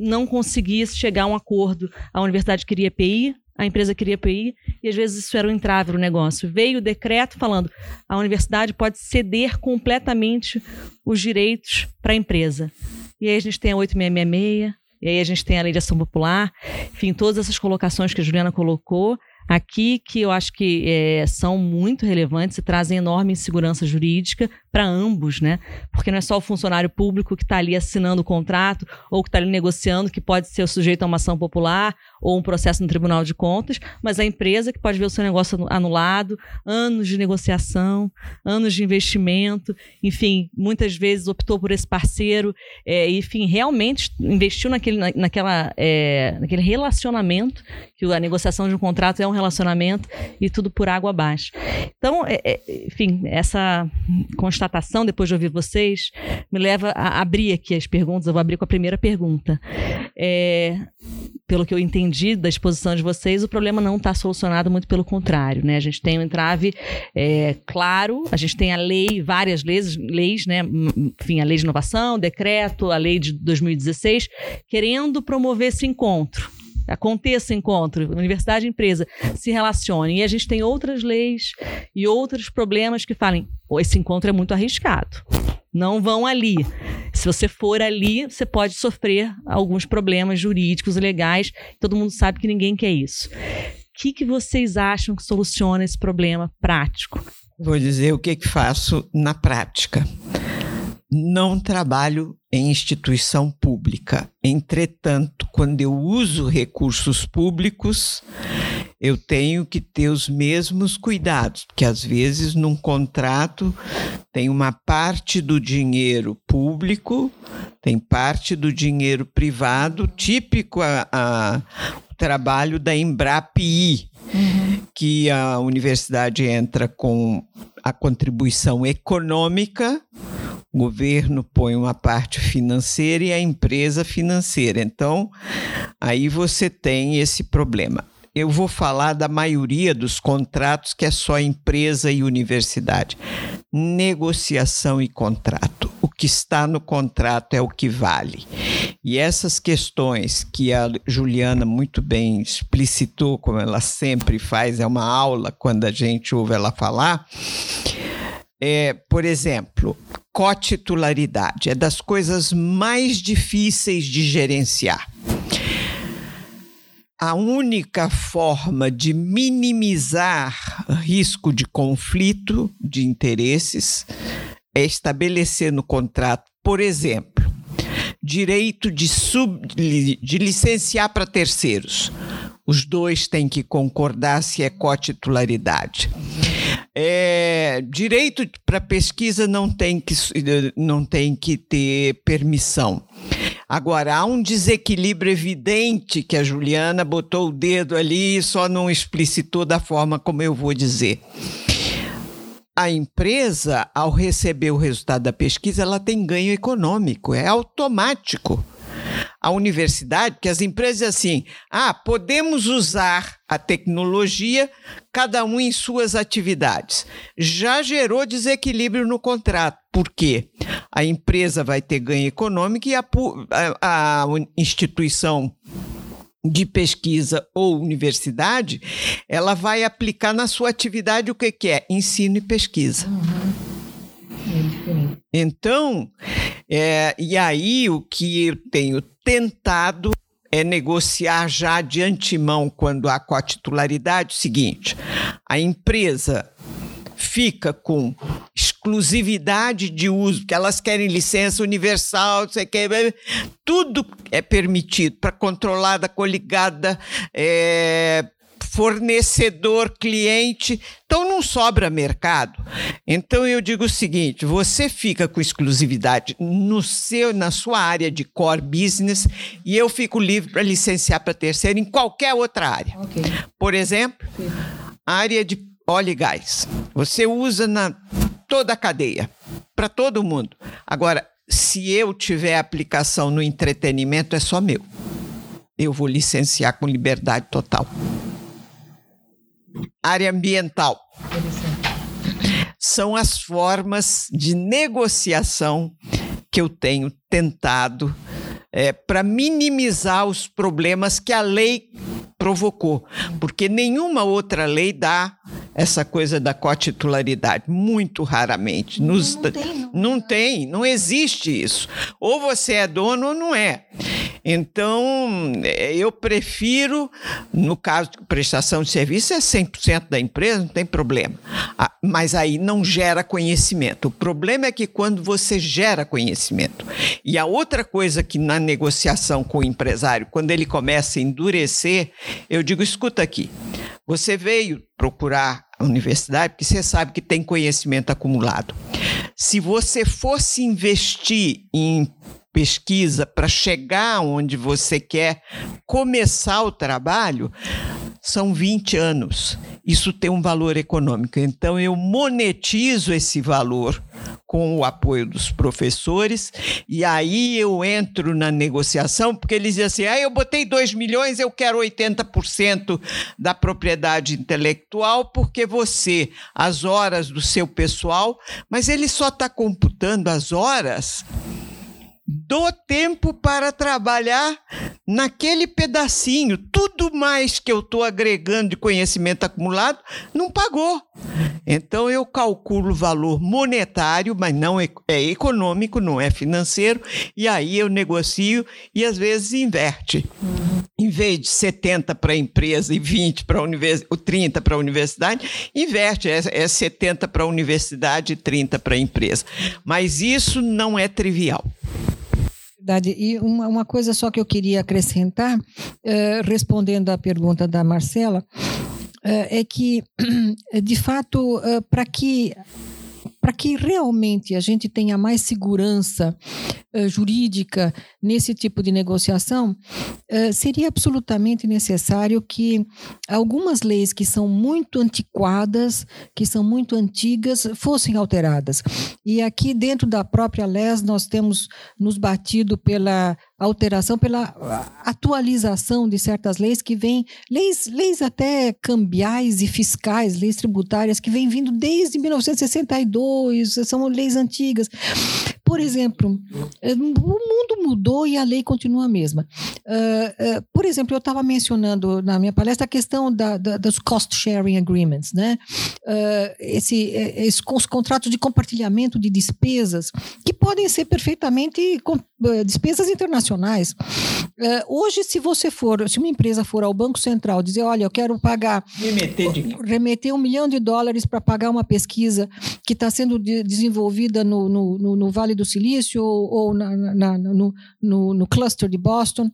S1: não conseguia chegar a um acordo. A universidade queria PI, a empresa queria PI e às vezes isso era um entrave no negócio. Veio o decreto falando a universidade pode ceder completamente os direitos para a empresa. E aí a gente tem a 8666, e aí a gente tem a lei de ação popular, enfim, todas essas colocações que a Juliana colocou aqui que eu acho que é, são muito relevantes e trazem enorme insegurança jurídica para ambos, né? Porque não é só o funcionário público que está ali assinando o contrato ou que está ali negociando, que pode ser sujeito a uma ação popular ou um processo no Tribunal de Contas, mas a empresa que pode ver o seu negócio anulado, anos de negociação, anos de investimento, enfim, muitas vezes optou por esse parceiro, é, enfim, realmente investiu naquele, naquela, é, naquele relacionamento, que a negociação de um contrato é um relacionamento e tudo por água abaixo. Então, é, é enfim, essa constatação, depois de ouvir vocês, me leva a abrir aqui as perguntas. Eu vou abrir com a primeira pergunta. É, pelo que eu entendi da exposição de vocês, o problema não está solucionado, muito pelo contrário. Né? A gente tem um entrave é, claro, a gente tem a lei, várias leis, leis, né? enfim, a lei de inovação, decreto, a lei de 2016, querendo promover esse encontro aconteça encontro, universidade empresa se relacionem. E a gente tem outras leis e outros problemas que falem: esse encontro é muito arriscado. Não vão ali. Se você for ali, você pode sofrer alguns problemas jurídicos e legais. Todo mundo sabe que ninguém quer isso. O que, que vocês acham que soluciona esse problema prático?
S2: Vou dizer o que, que faço na prática. Não trabalho em instituição pública. Entretanto, quando eu uso recursos públicos, eu tenho que ter os mesmos cuidados, porque às vezes num contrato tem uma parte do dinheiro público, tem parte do dinheiro privado, típico a, a trabalho da Embrapi, uhum. que a universidade entra com a contribuição econômica, o governo põe uma parte financeira e a empresa financeira. Então, aí você tem esse problema eu vou falar da maioria dos contratos que é só empresa e universidade. Negociação e contrato. O que está no contrato é o que vale. E essas questões que a Juliana muito bem explicitou, como ela sempre faz, é uma aula quando a gente ouve ela falar. É, por exemplo, cotitularidade é das coisas mais difíceis de gerenciar a única forma de minimizar risco de conflito de interesses é estabelecer no contrato, por exemplo, direito de, sub, de licenciar para terceiros. Os dois têm que concordar se é cotitularidade. É, direito para pesquisa não tem, que, não tem que ter permissão. Agora, há um desequilíbrio evidente que a Juliana botou o dedo ali e só não explicitou da forma como eu vou dizer. A empresa, ao receber o resultado da pesquisa, ela tem ganho econômico, é automático a universidade, que as empresas assim, ah, podemos usar a tecnologia, cada um em suas atividades. Já gerou desequilíbrio no contrato. Por quê? A empresa vai ter ganho econômico e a, a, a instituição de pesquisa ou universidade, ela vai aplicar na sua atividade o que, que é? Ensino e pesquisa. Uhum. Então, é, e aí o que eu tenho tentado é negociar já de antemão, quando há cotitularidade, o seguinte: a empresa fica com exclusividade de uso, porque elas querem licença universal, você quer, tudo é permitido para controlada, coligada, é, fornecedor, cliente, então não sobra mercado. Então eu digo o seguinte: você fica com exclusividade no seu, na sua área de core business e eu fico livre para licenciar para terceiro em qualquer outra área. Okay. Por exemplo, área de óleo e gás. Você usa na toda a cadeia, para todo mundo. Agora, se eu tiver aplicação no entretenimento, é só meu. Eu vou licenciar com liberdade total área ambiental. São as formas de negociação que eu tenho tentado é, para minimizar os problemas que a lei provocou, porque nenhuma outra lei dá essa coisa da cotitularidade, muito raramente. Nos, não, tem, não. não tem, não existe isso. Ou você é dono ou não é. Então, é, eu prefiro, no caso de prestação de serviço, é 100% da empresa, não tem problema. Ah, mas aí não gera conhecimento. O problema é que quando você gera conhecimento. E a outra coisa que na negociação com o empresário, quando ele começa a endurecer, eu digo: escuta aqui, você veio procurar a universidade porque você sabe que tem conhecimento acumulado. Se você fosse investir em pesquisa para chegar onde você quer começar o trabalho, são 20 anos. Isso tem um valor econômico. Então, eu monetizo esse valor com o apoio dos professores, e aí eu entro na negociação, porque eles dizem assim: ah, eu botei 2 milhões, eu quero 80% da propriedade intelectual, porque você, as horas do seu pessoal, mas ele só está computando as horas do tempo para trabalhar naquele pedacinho. Tudo mais que eu estou agregando de conhecimento acumulado não pagou. Então eu calculo o valor monetário, mas não é, é econômico, não é financeiro, e aí eu negocio e às vezes inverte. Uhum. Em vez de 70 para a empresa e 20 para a universidade, 30 para a universidade, inverte, é, é 70 para a universidade e 30 para a empresa. Mas isso não é trivial.
S3: Verdade. E uma, uma coisa só que eu queria acrescentar, eh, respondendo à pergunta da Marcela, é que, de fato, para que para que realmente a gente tenha mais segurança uh, jurídica nesse tipo de negociação, uh, seria absolutamente necessário que algumas leis que são muito antiquadas, que são muito antigas, fossem alteradas. E aqui dentro da própria LES nós temos nos batido pela alteração, pela atualização de certas leis que vêm, leis, leis até cambiais e fiscais, leis tributárias que vêm vindo desde 1962, são leis antigas. Por exemplo, o mundo mudou e a lei continua a mesma. Uh, uh, por exemplo, eu estava mencionando na minha palestra a questão da, da, dos cost sharing agreements, né? Uh, esse, esse, os contratos de compartilhamento de despesas que podem ser perfeitamente despesas internacionais. hoje, se você for, se uma empresa for ao Banco Central dizer, olha, eu quero pagar remeter, de... remeter um milhão de dólares para pagar uma pesquisa que está sendo de, desenvolvida no, no, no, no Vale do Silício ou, ou na, na, no, no, no cluster de Boston,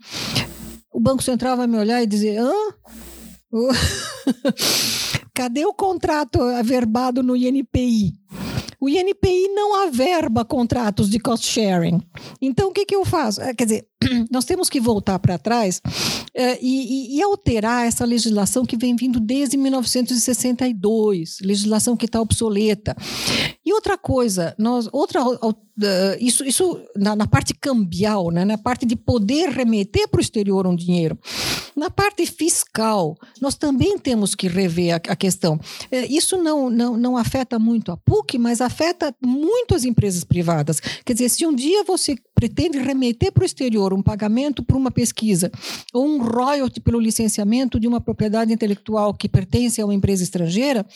S3: o Banco Central vai me olhar e dizer: hã? Cadê o contrato averbado no INPI? O INPI não averba contratos de cost sharing. Então, o que, que eu faço? É, quer dizer, nós temos que voltar para trás é, e, e, alterar essa legislação que vem vindo desde 1962, legislação que está obsoleta. E outra coisa, nós, outra, uh, isso, isso na, na, parte cambial, né, na parte de poder remeter para o exterior um dinheiro. Na parte fiscal, nós também temos que rever a, a questão. É, isso não, não, não afeta muito a PUC, mas afeta muito as empresas privadas. Quer dizer, se um dia você pretende remeter para o exterior um pagamento por uma pesquisa ou um royalty pelo licenciamento de uma propriedade intelectual que pertence a uma empresa estrangeira,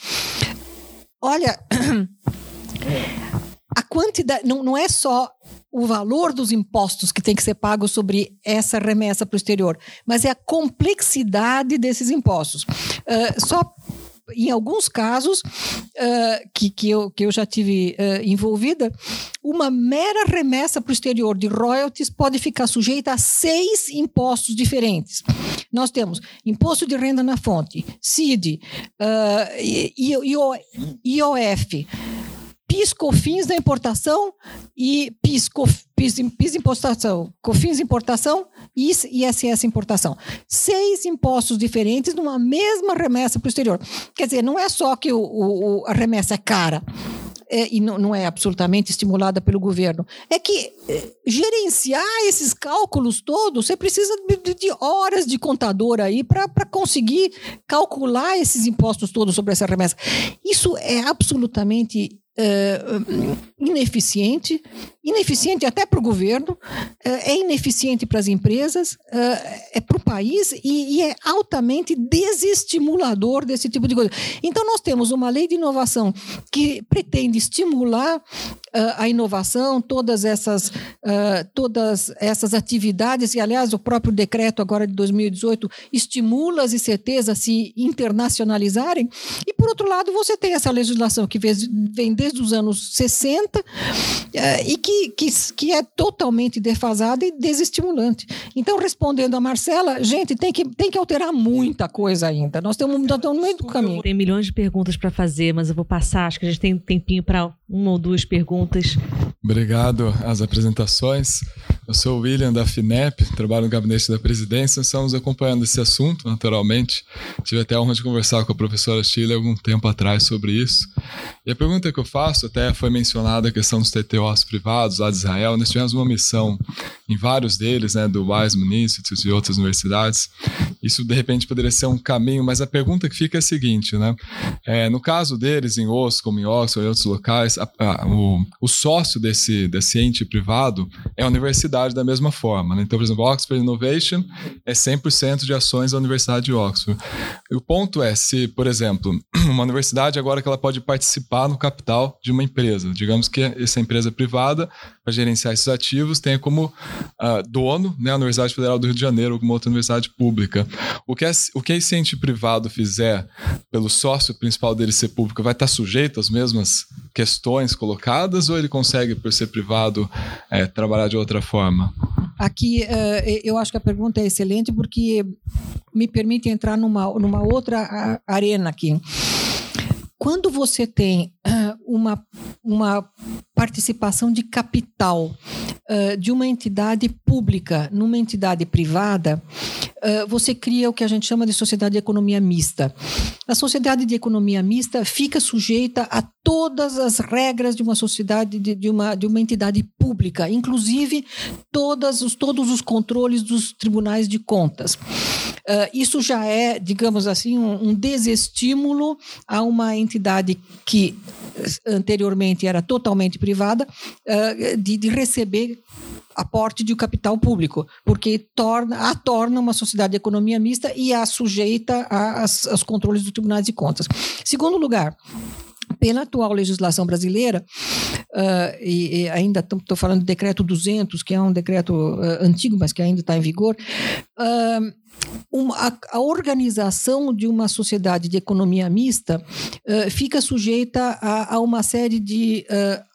S3: olha, a quantidade não, não é só o valor dos impostos que tem que ser pago sobre essa remessa para o exterior, mas é a complexidade desses impostos. Uh, só em alguns casos uh, que, que, eu, que eu já tive uh, envolvida, uma mera remessa para o exterior de royalties pode ficar sujeita a seis impostos diferentes. Nós temos imposto de renda na fonte, CID, uh, IOF, PIS, COFINS da importação e PIS, COF, PIS, PIS importação, COFINS importação e ISS importação. Seis impostos diferentes numa mesma remessa para o exterior. Quer dizer, não é só que o, o a remessa é cara, é, e não, não, é absolutamente estimulada pelo governo, é que é, gerenciar esses cálculos todos, você precisa de, de horas de contador aí para conseguir calcular esses impostos todos sobre essa remessa. Isso é absolutamente uh, ineficiente, ineficiente até para o governo, uh, é ineficiente para as empresas, uh, é para o país e, é altamente desestimulador desse tipo de coisa. Então, nós temos uma lei de inovação que pretende estimular a inovação, todas essas, todas essas atividades, e aliás, o próprio decreto agora de 2018 estimula as ICTs a se internacionalizarem, e por outro lado, você tem essa legislação que vem desde os anos 60 eh, e que, que, que é totalmente defasada e desestimulante. Então, respondendo a Marcela, gente, tem que, tem que alterar muita coisa ainda. Nós estamos, nós estamos no meio do caminho.
S1: Tem milhões de perguntas para fazer, mas eu vou passar. Acho que a gente tem um tempinho para uma ou duas perguntas.
S4: Obrigado às apresentações. Eu sou o William da FINEP, trabalho no gabinete da presidência. Estamos acompanhando esse assunto, naturalmente. Tive até a honra de conversar com a professora Chile algum tempo atrás sobre isso. E a pergunta que eu faço, até foi mencionada a questão dos TTOs privados lá de Israel. Nós tivemos uma missão em vários deles, né, do Weizmann Institute e outras universidades. Isso, de repente, poderia ser um caminho, mas a pergunta que fica é a seguinte, né? É, no caso deles, em Oslo, como em Oxford e outros locais, a, a, o, o sócio desse, desse ente privado é a universidade da mesma forma. Né? Então, por exemplo, Oxford Innovation é 100% de ações da Universidade de Oxford. E o ponto é, se, por exemplo, uma universidade agora que ela pode participar no capital de uma empresa, digamos que essa empresa privada, para gerenciar esses ativos, tenha como uh, dono né, a Universidade Federal do Rio de Janeiro ou alguma outra universidade pública. O que, é, o que esse ente privado fizer pelo sócio principal dele ser público vai estar sujeito às mesmas questões colocadas ou ele consegue, por ser privado, é, trabalhar de outra forma?
S3: aqui uh, eu acho que a pergunta é excelente porque me permite entrar numa, numa outra arena aqui. Quando você tem uh, uma, uma participação de capital de uma entidade pública numa entidade privada, você cria o que a gente chama de sociedade de economia mista. A sociedade de economia mista fica sujeita a todas as regras de uma sociedade, de, de uma, de uma entidade pública, inclusive todas os, todos os controles dos tribunais de contas. Uh, isso já é, digamos assim, um, um desestímulo a uma entidade que anteriormente era totalmente privada uh, de, de receber aporte de capital público, porque torna, a torna uma sociedade de economia mista e a sujeita aos controles dos tribunais de contas. Segundo lugar, pela atual legislação brasileira, uh, e, e, ainda estou falando do decreto 200, que é um decreto uh, antigo, mas que ainda está em vigor, uh, uma, a, a, organização de uma sociedade de economia mista fica sujeita a, a, uma série de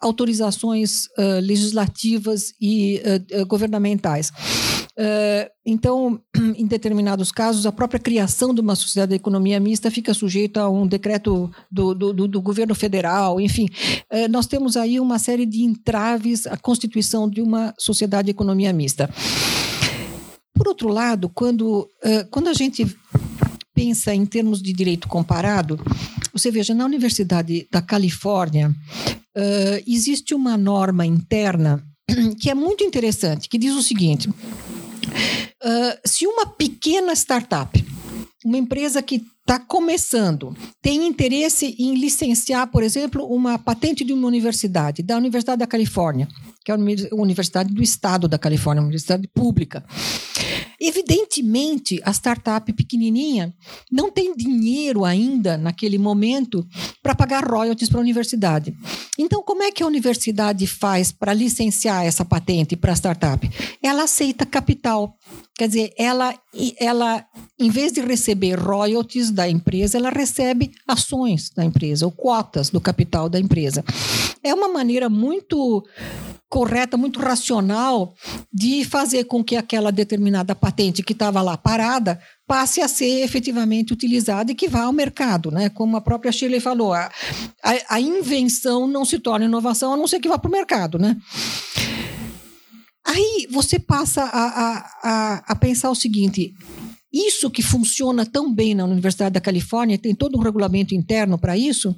S3: autorizações legislativas e governamentais. Então, em determinados casos, a própria criação de uma sociedade de economia mista fica sujeita a um decreto do, do, do, do governo federal, enfim. nós temos aí uma série de entraves à constituição de uma sociedade de economia mista. Por outro lado, quando, uh, quando a gente pensa em termos de direito comparado, você veja, na Universidade da Califórnia, existe uma norma interna que é muito interessante, que diz o seguinte: uh, se uma pequena startup, uma empresa que está começando, tem interesse em licenciar, por exemplo, uma patente de uma universidade, da Universidade da Califórnia, que é a Universidade do Estado da Califórnia, uma universidade pública. Evidentemente, a startup pequenininha não tem dinheiro ainda, naquele momento, para pagar royalties para a universidade. Então, como é que a universidade faz para licenciar essa patente para a startup? Ela aceita capital. Quer dizer, ela, ela, em vez de receber royalties da empresa, ela recebe ações da empresa, ou cotas do capital da empresa. É uma maneira muito correta, muito racional de fazer com que aquela determinada patente que estava lá parada passe a ser efetivamente utilizada e que vá ao mercado, né? Como a própria Shirley falou, a, a, a invenção não se torna inovação a não ser que vá para o mercado, né? Aí você passa a, a, a, pensar o seguinte: isso que funciona tão bem na Universidade da Califórnia, tem todo um regulamento interno para isso,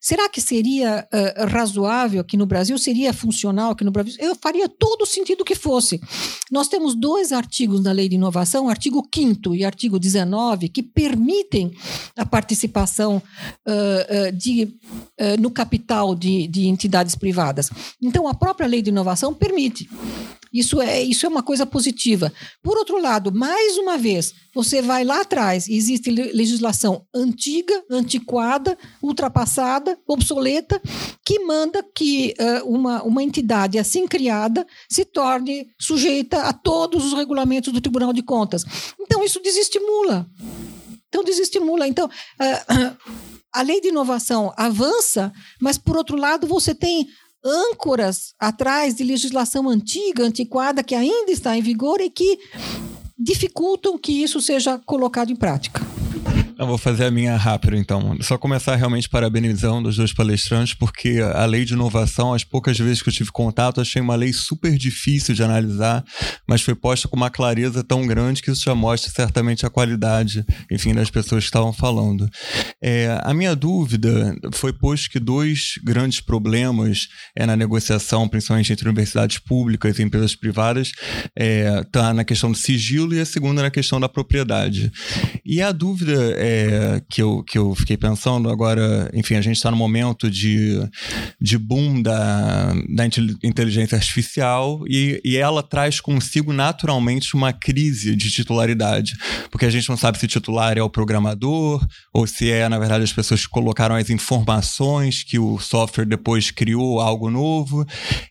S3: Será que seria uh, razoável aqui no Brasil? Seria funcional aqui no Brasil? Eu faria todo o sentido que fosse. Nós temos dois artigos na Lei de Inovação, artigo 5 e artigo 19, que permitem a participação uh, uh, de, no capital de, de entidades privadas. Então, a própria Lei de Inovação permite. Isso é, isso é uma coisa positiva. Por outro lado, mais uma vez, você vai lá atrás, existe legislação antiga, antiquada, ultrapassada, obsoleta, que manda que uh, uma, uma entidade assim criada se torne sujeita a todos os regulamentos do Tribunal de Contas. Então, isso desestimula. Então, desestimula. Então, uh, a lei de inovação avança, mas, por outro lado, você tem âncoras atrás de legislação antiga, antiquada, que ainda está em vigor e que dificultam que isso seja colocado em prática.
S5: Eu vou fazer a minha rápido, então. Só começar realmente parabenizando os dois palestrantes, porque a lei de inovação, as poucas vezes que eu tive contato, achei uma lei super difícil de analisar, mas foi posta com uma clareza tão grande que isso já mostra certamente a qualidade, enfim, das pessoas que estavam falando. É, a minha dúvida foi posto que dois grandes problemas é, na negociação, principalmente entre universidades públicas e empresas privadas, é, tá na questão do sigilo e a segunda na questão da propriedade. E a dúvida é que, eu, que eu fiquei pensando agora, enfim, a gente está no momento de, de boom da, da inteligência artificial e, e ela traz consigo naturalmente uma crise de titularidade, porque a gente não sabe se titular é o programador ou se é, na verdade, as pessoas colocaram as informações que o software depois criou algo novo.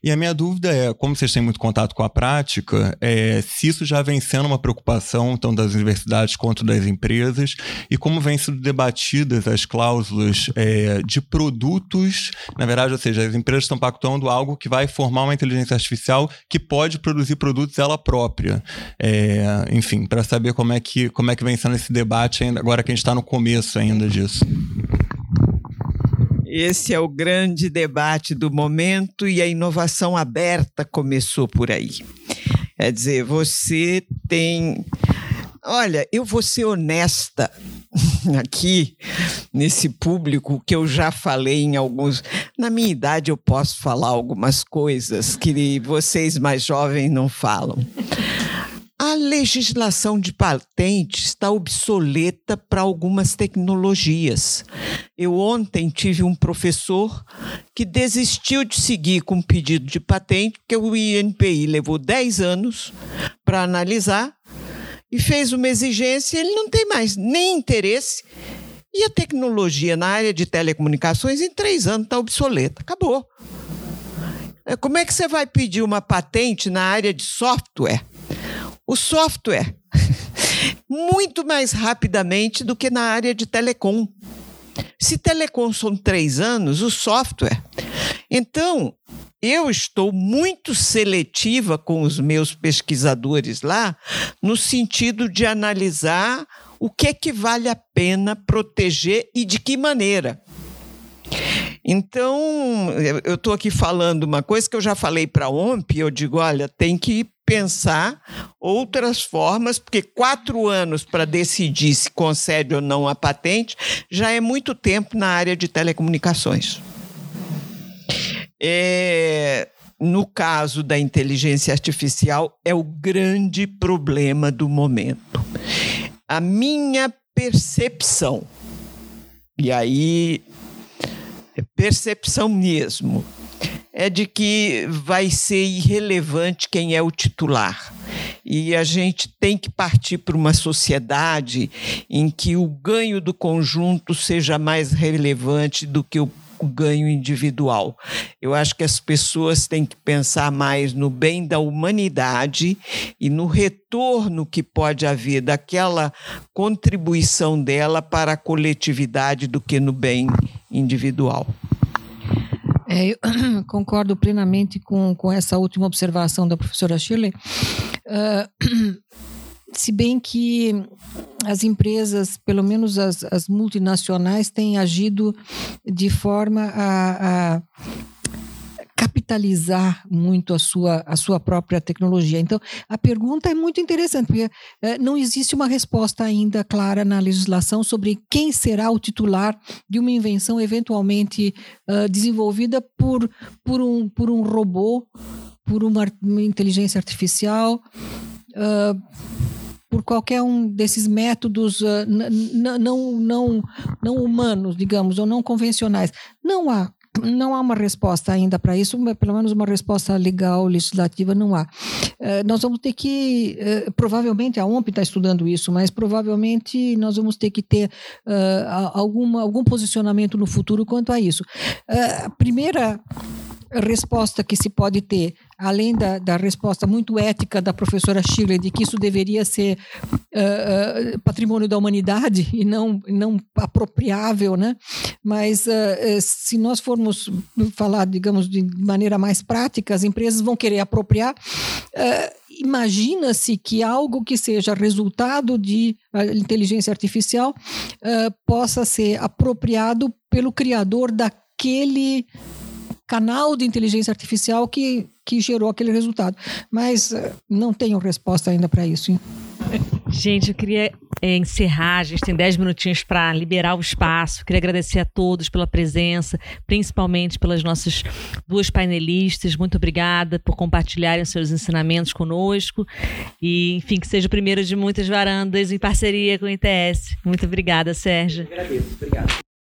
S5: E a minha dúvida é, como vocês têm muito contato com a prática, é, se isso já vem sendo uma preocupação tanto das universidades quanto das empresas e como vêm sendo debatidas as cláusulas é, de produtos, na verdade, ou seja, as empresas estão pactuando algo que vai formar uma inteligência artificial que pode produzir produtos ela própria. É, enfim, para saber como é, que, como é que vem sendo esse debate ainda, agora que a gente está no começo ainda disso.
S2: Esse é o grande debate do momento e a inovação aberta começou por aí. Quer dizer, você tem. Olha, eu vou ser honesta aqui nesse público que eu já falei em alguns. Na minha idade eu posso falar algumas coisas que vocês mais jovens não falam. A legislação de patente está obsoleta para algumas tecnologias. Eu ontem tive um professor que desistiu de seguir com o pedido de patente, porque o INPI levou 10 anos para analisar e fez uma exigência, ele não tem mais nem interesse. E a tecnologia na área de telecomunicações em três anos está obsoleta. Acabou. É, como é que você vai pedir uma patente na área de software? o software muito mais rapidamente do que na área de telecom. Se telecom são três anos, o software. Então, eu estou muito seletiva com os meus pesquisadores lá, no sentido de analisar o que é que vale a pena proteger e de que maneira. Então, eu estou aqui falando uma coisa que eu já falei para a OMP, eu digo, olha, tem que pensar outras formas, porque quatro anos para decidir se concede ou não a patente já é muito tempo na área de telecomunicações. É, no caso da inteligência artificial, é o grande problema do momento. A minha percepção, e aí é percepção mesmo, é de que vai ser irrelevante quem é o titular. E a gente tem que partir para uma sociedade em que o ganho do conjunto seja mais relevante do que o o ganho individual. Eu acho que as pessoas têm que pensar mais no bem da humanidade e no retorno que pode haver daquela contribuição dela para a coletividade do que no bem individual.
S3: É, eu concordo plenamente com, com essa última observação da professora Shirley. Uh, se bem que as empresas, pelo menos as, as multinacionais, têm agido de forma a, a capitalizar muito a sua, a sua própria tecnologia. Então, a pergunta é muito interessante, porque é, não existe uma resposta ainda clara na legislação sobre quem será o titular de uma invenção eventualmente uh, desenvolvida por, por, um, por um robô, por uma, uma inteligência artificial. Uh, por qualquer um desses métodos uh, não, não, não humanos, digamos, ou não convencionais. Não há não há uma resposta ainda para isso, pelo menos uma resposta legal, legislativa, não há. Uh, nós vamos ter que, uh, provavelmente, a OMP está estudando isso, mas provavelmente nós vamos ter que ter uh, alguma, algum posicionamento no futuro quanto a isso. a primeira resposta que se pode ter, além da, da resposta muito ética da professora Shirley de que isso deveria ser uh, uh, patrimônio da humanidade e não, não apropriável, né? Mas uh, se nós formos falar, digamos, de maneira mais prática, as empresas vão querer apropriar. Imagina-se que algo que seja resultado de inteligência artificial possa ser apropriado pelo criador daquele canal de inteligência artificial que, que gerou aquele resultado. Mas eh, não tenho resposta ainda para isso. Hein?
S1: Gente, eu queria é, encerrar, a gente tem 10 minutinhos para liberar o espaço. Queria agradecer a todos pela presença, principalmente pelas nossas duas painelistas. Muito obrigada por compartilharem seus ensinamentos conosco. E, enfim, que seja o primeiro de muitas varandas em parceria com o ITS. Muito obrigada, Sérgio. Eu agradeço, obrigado.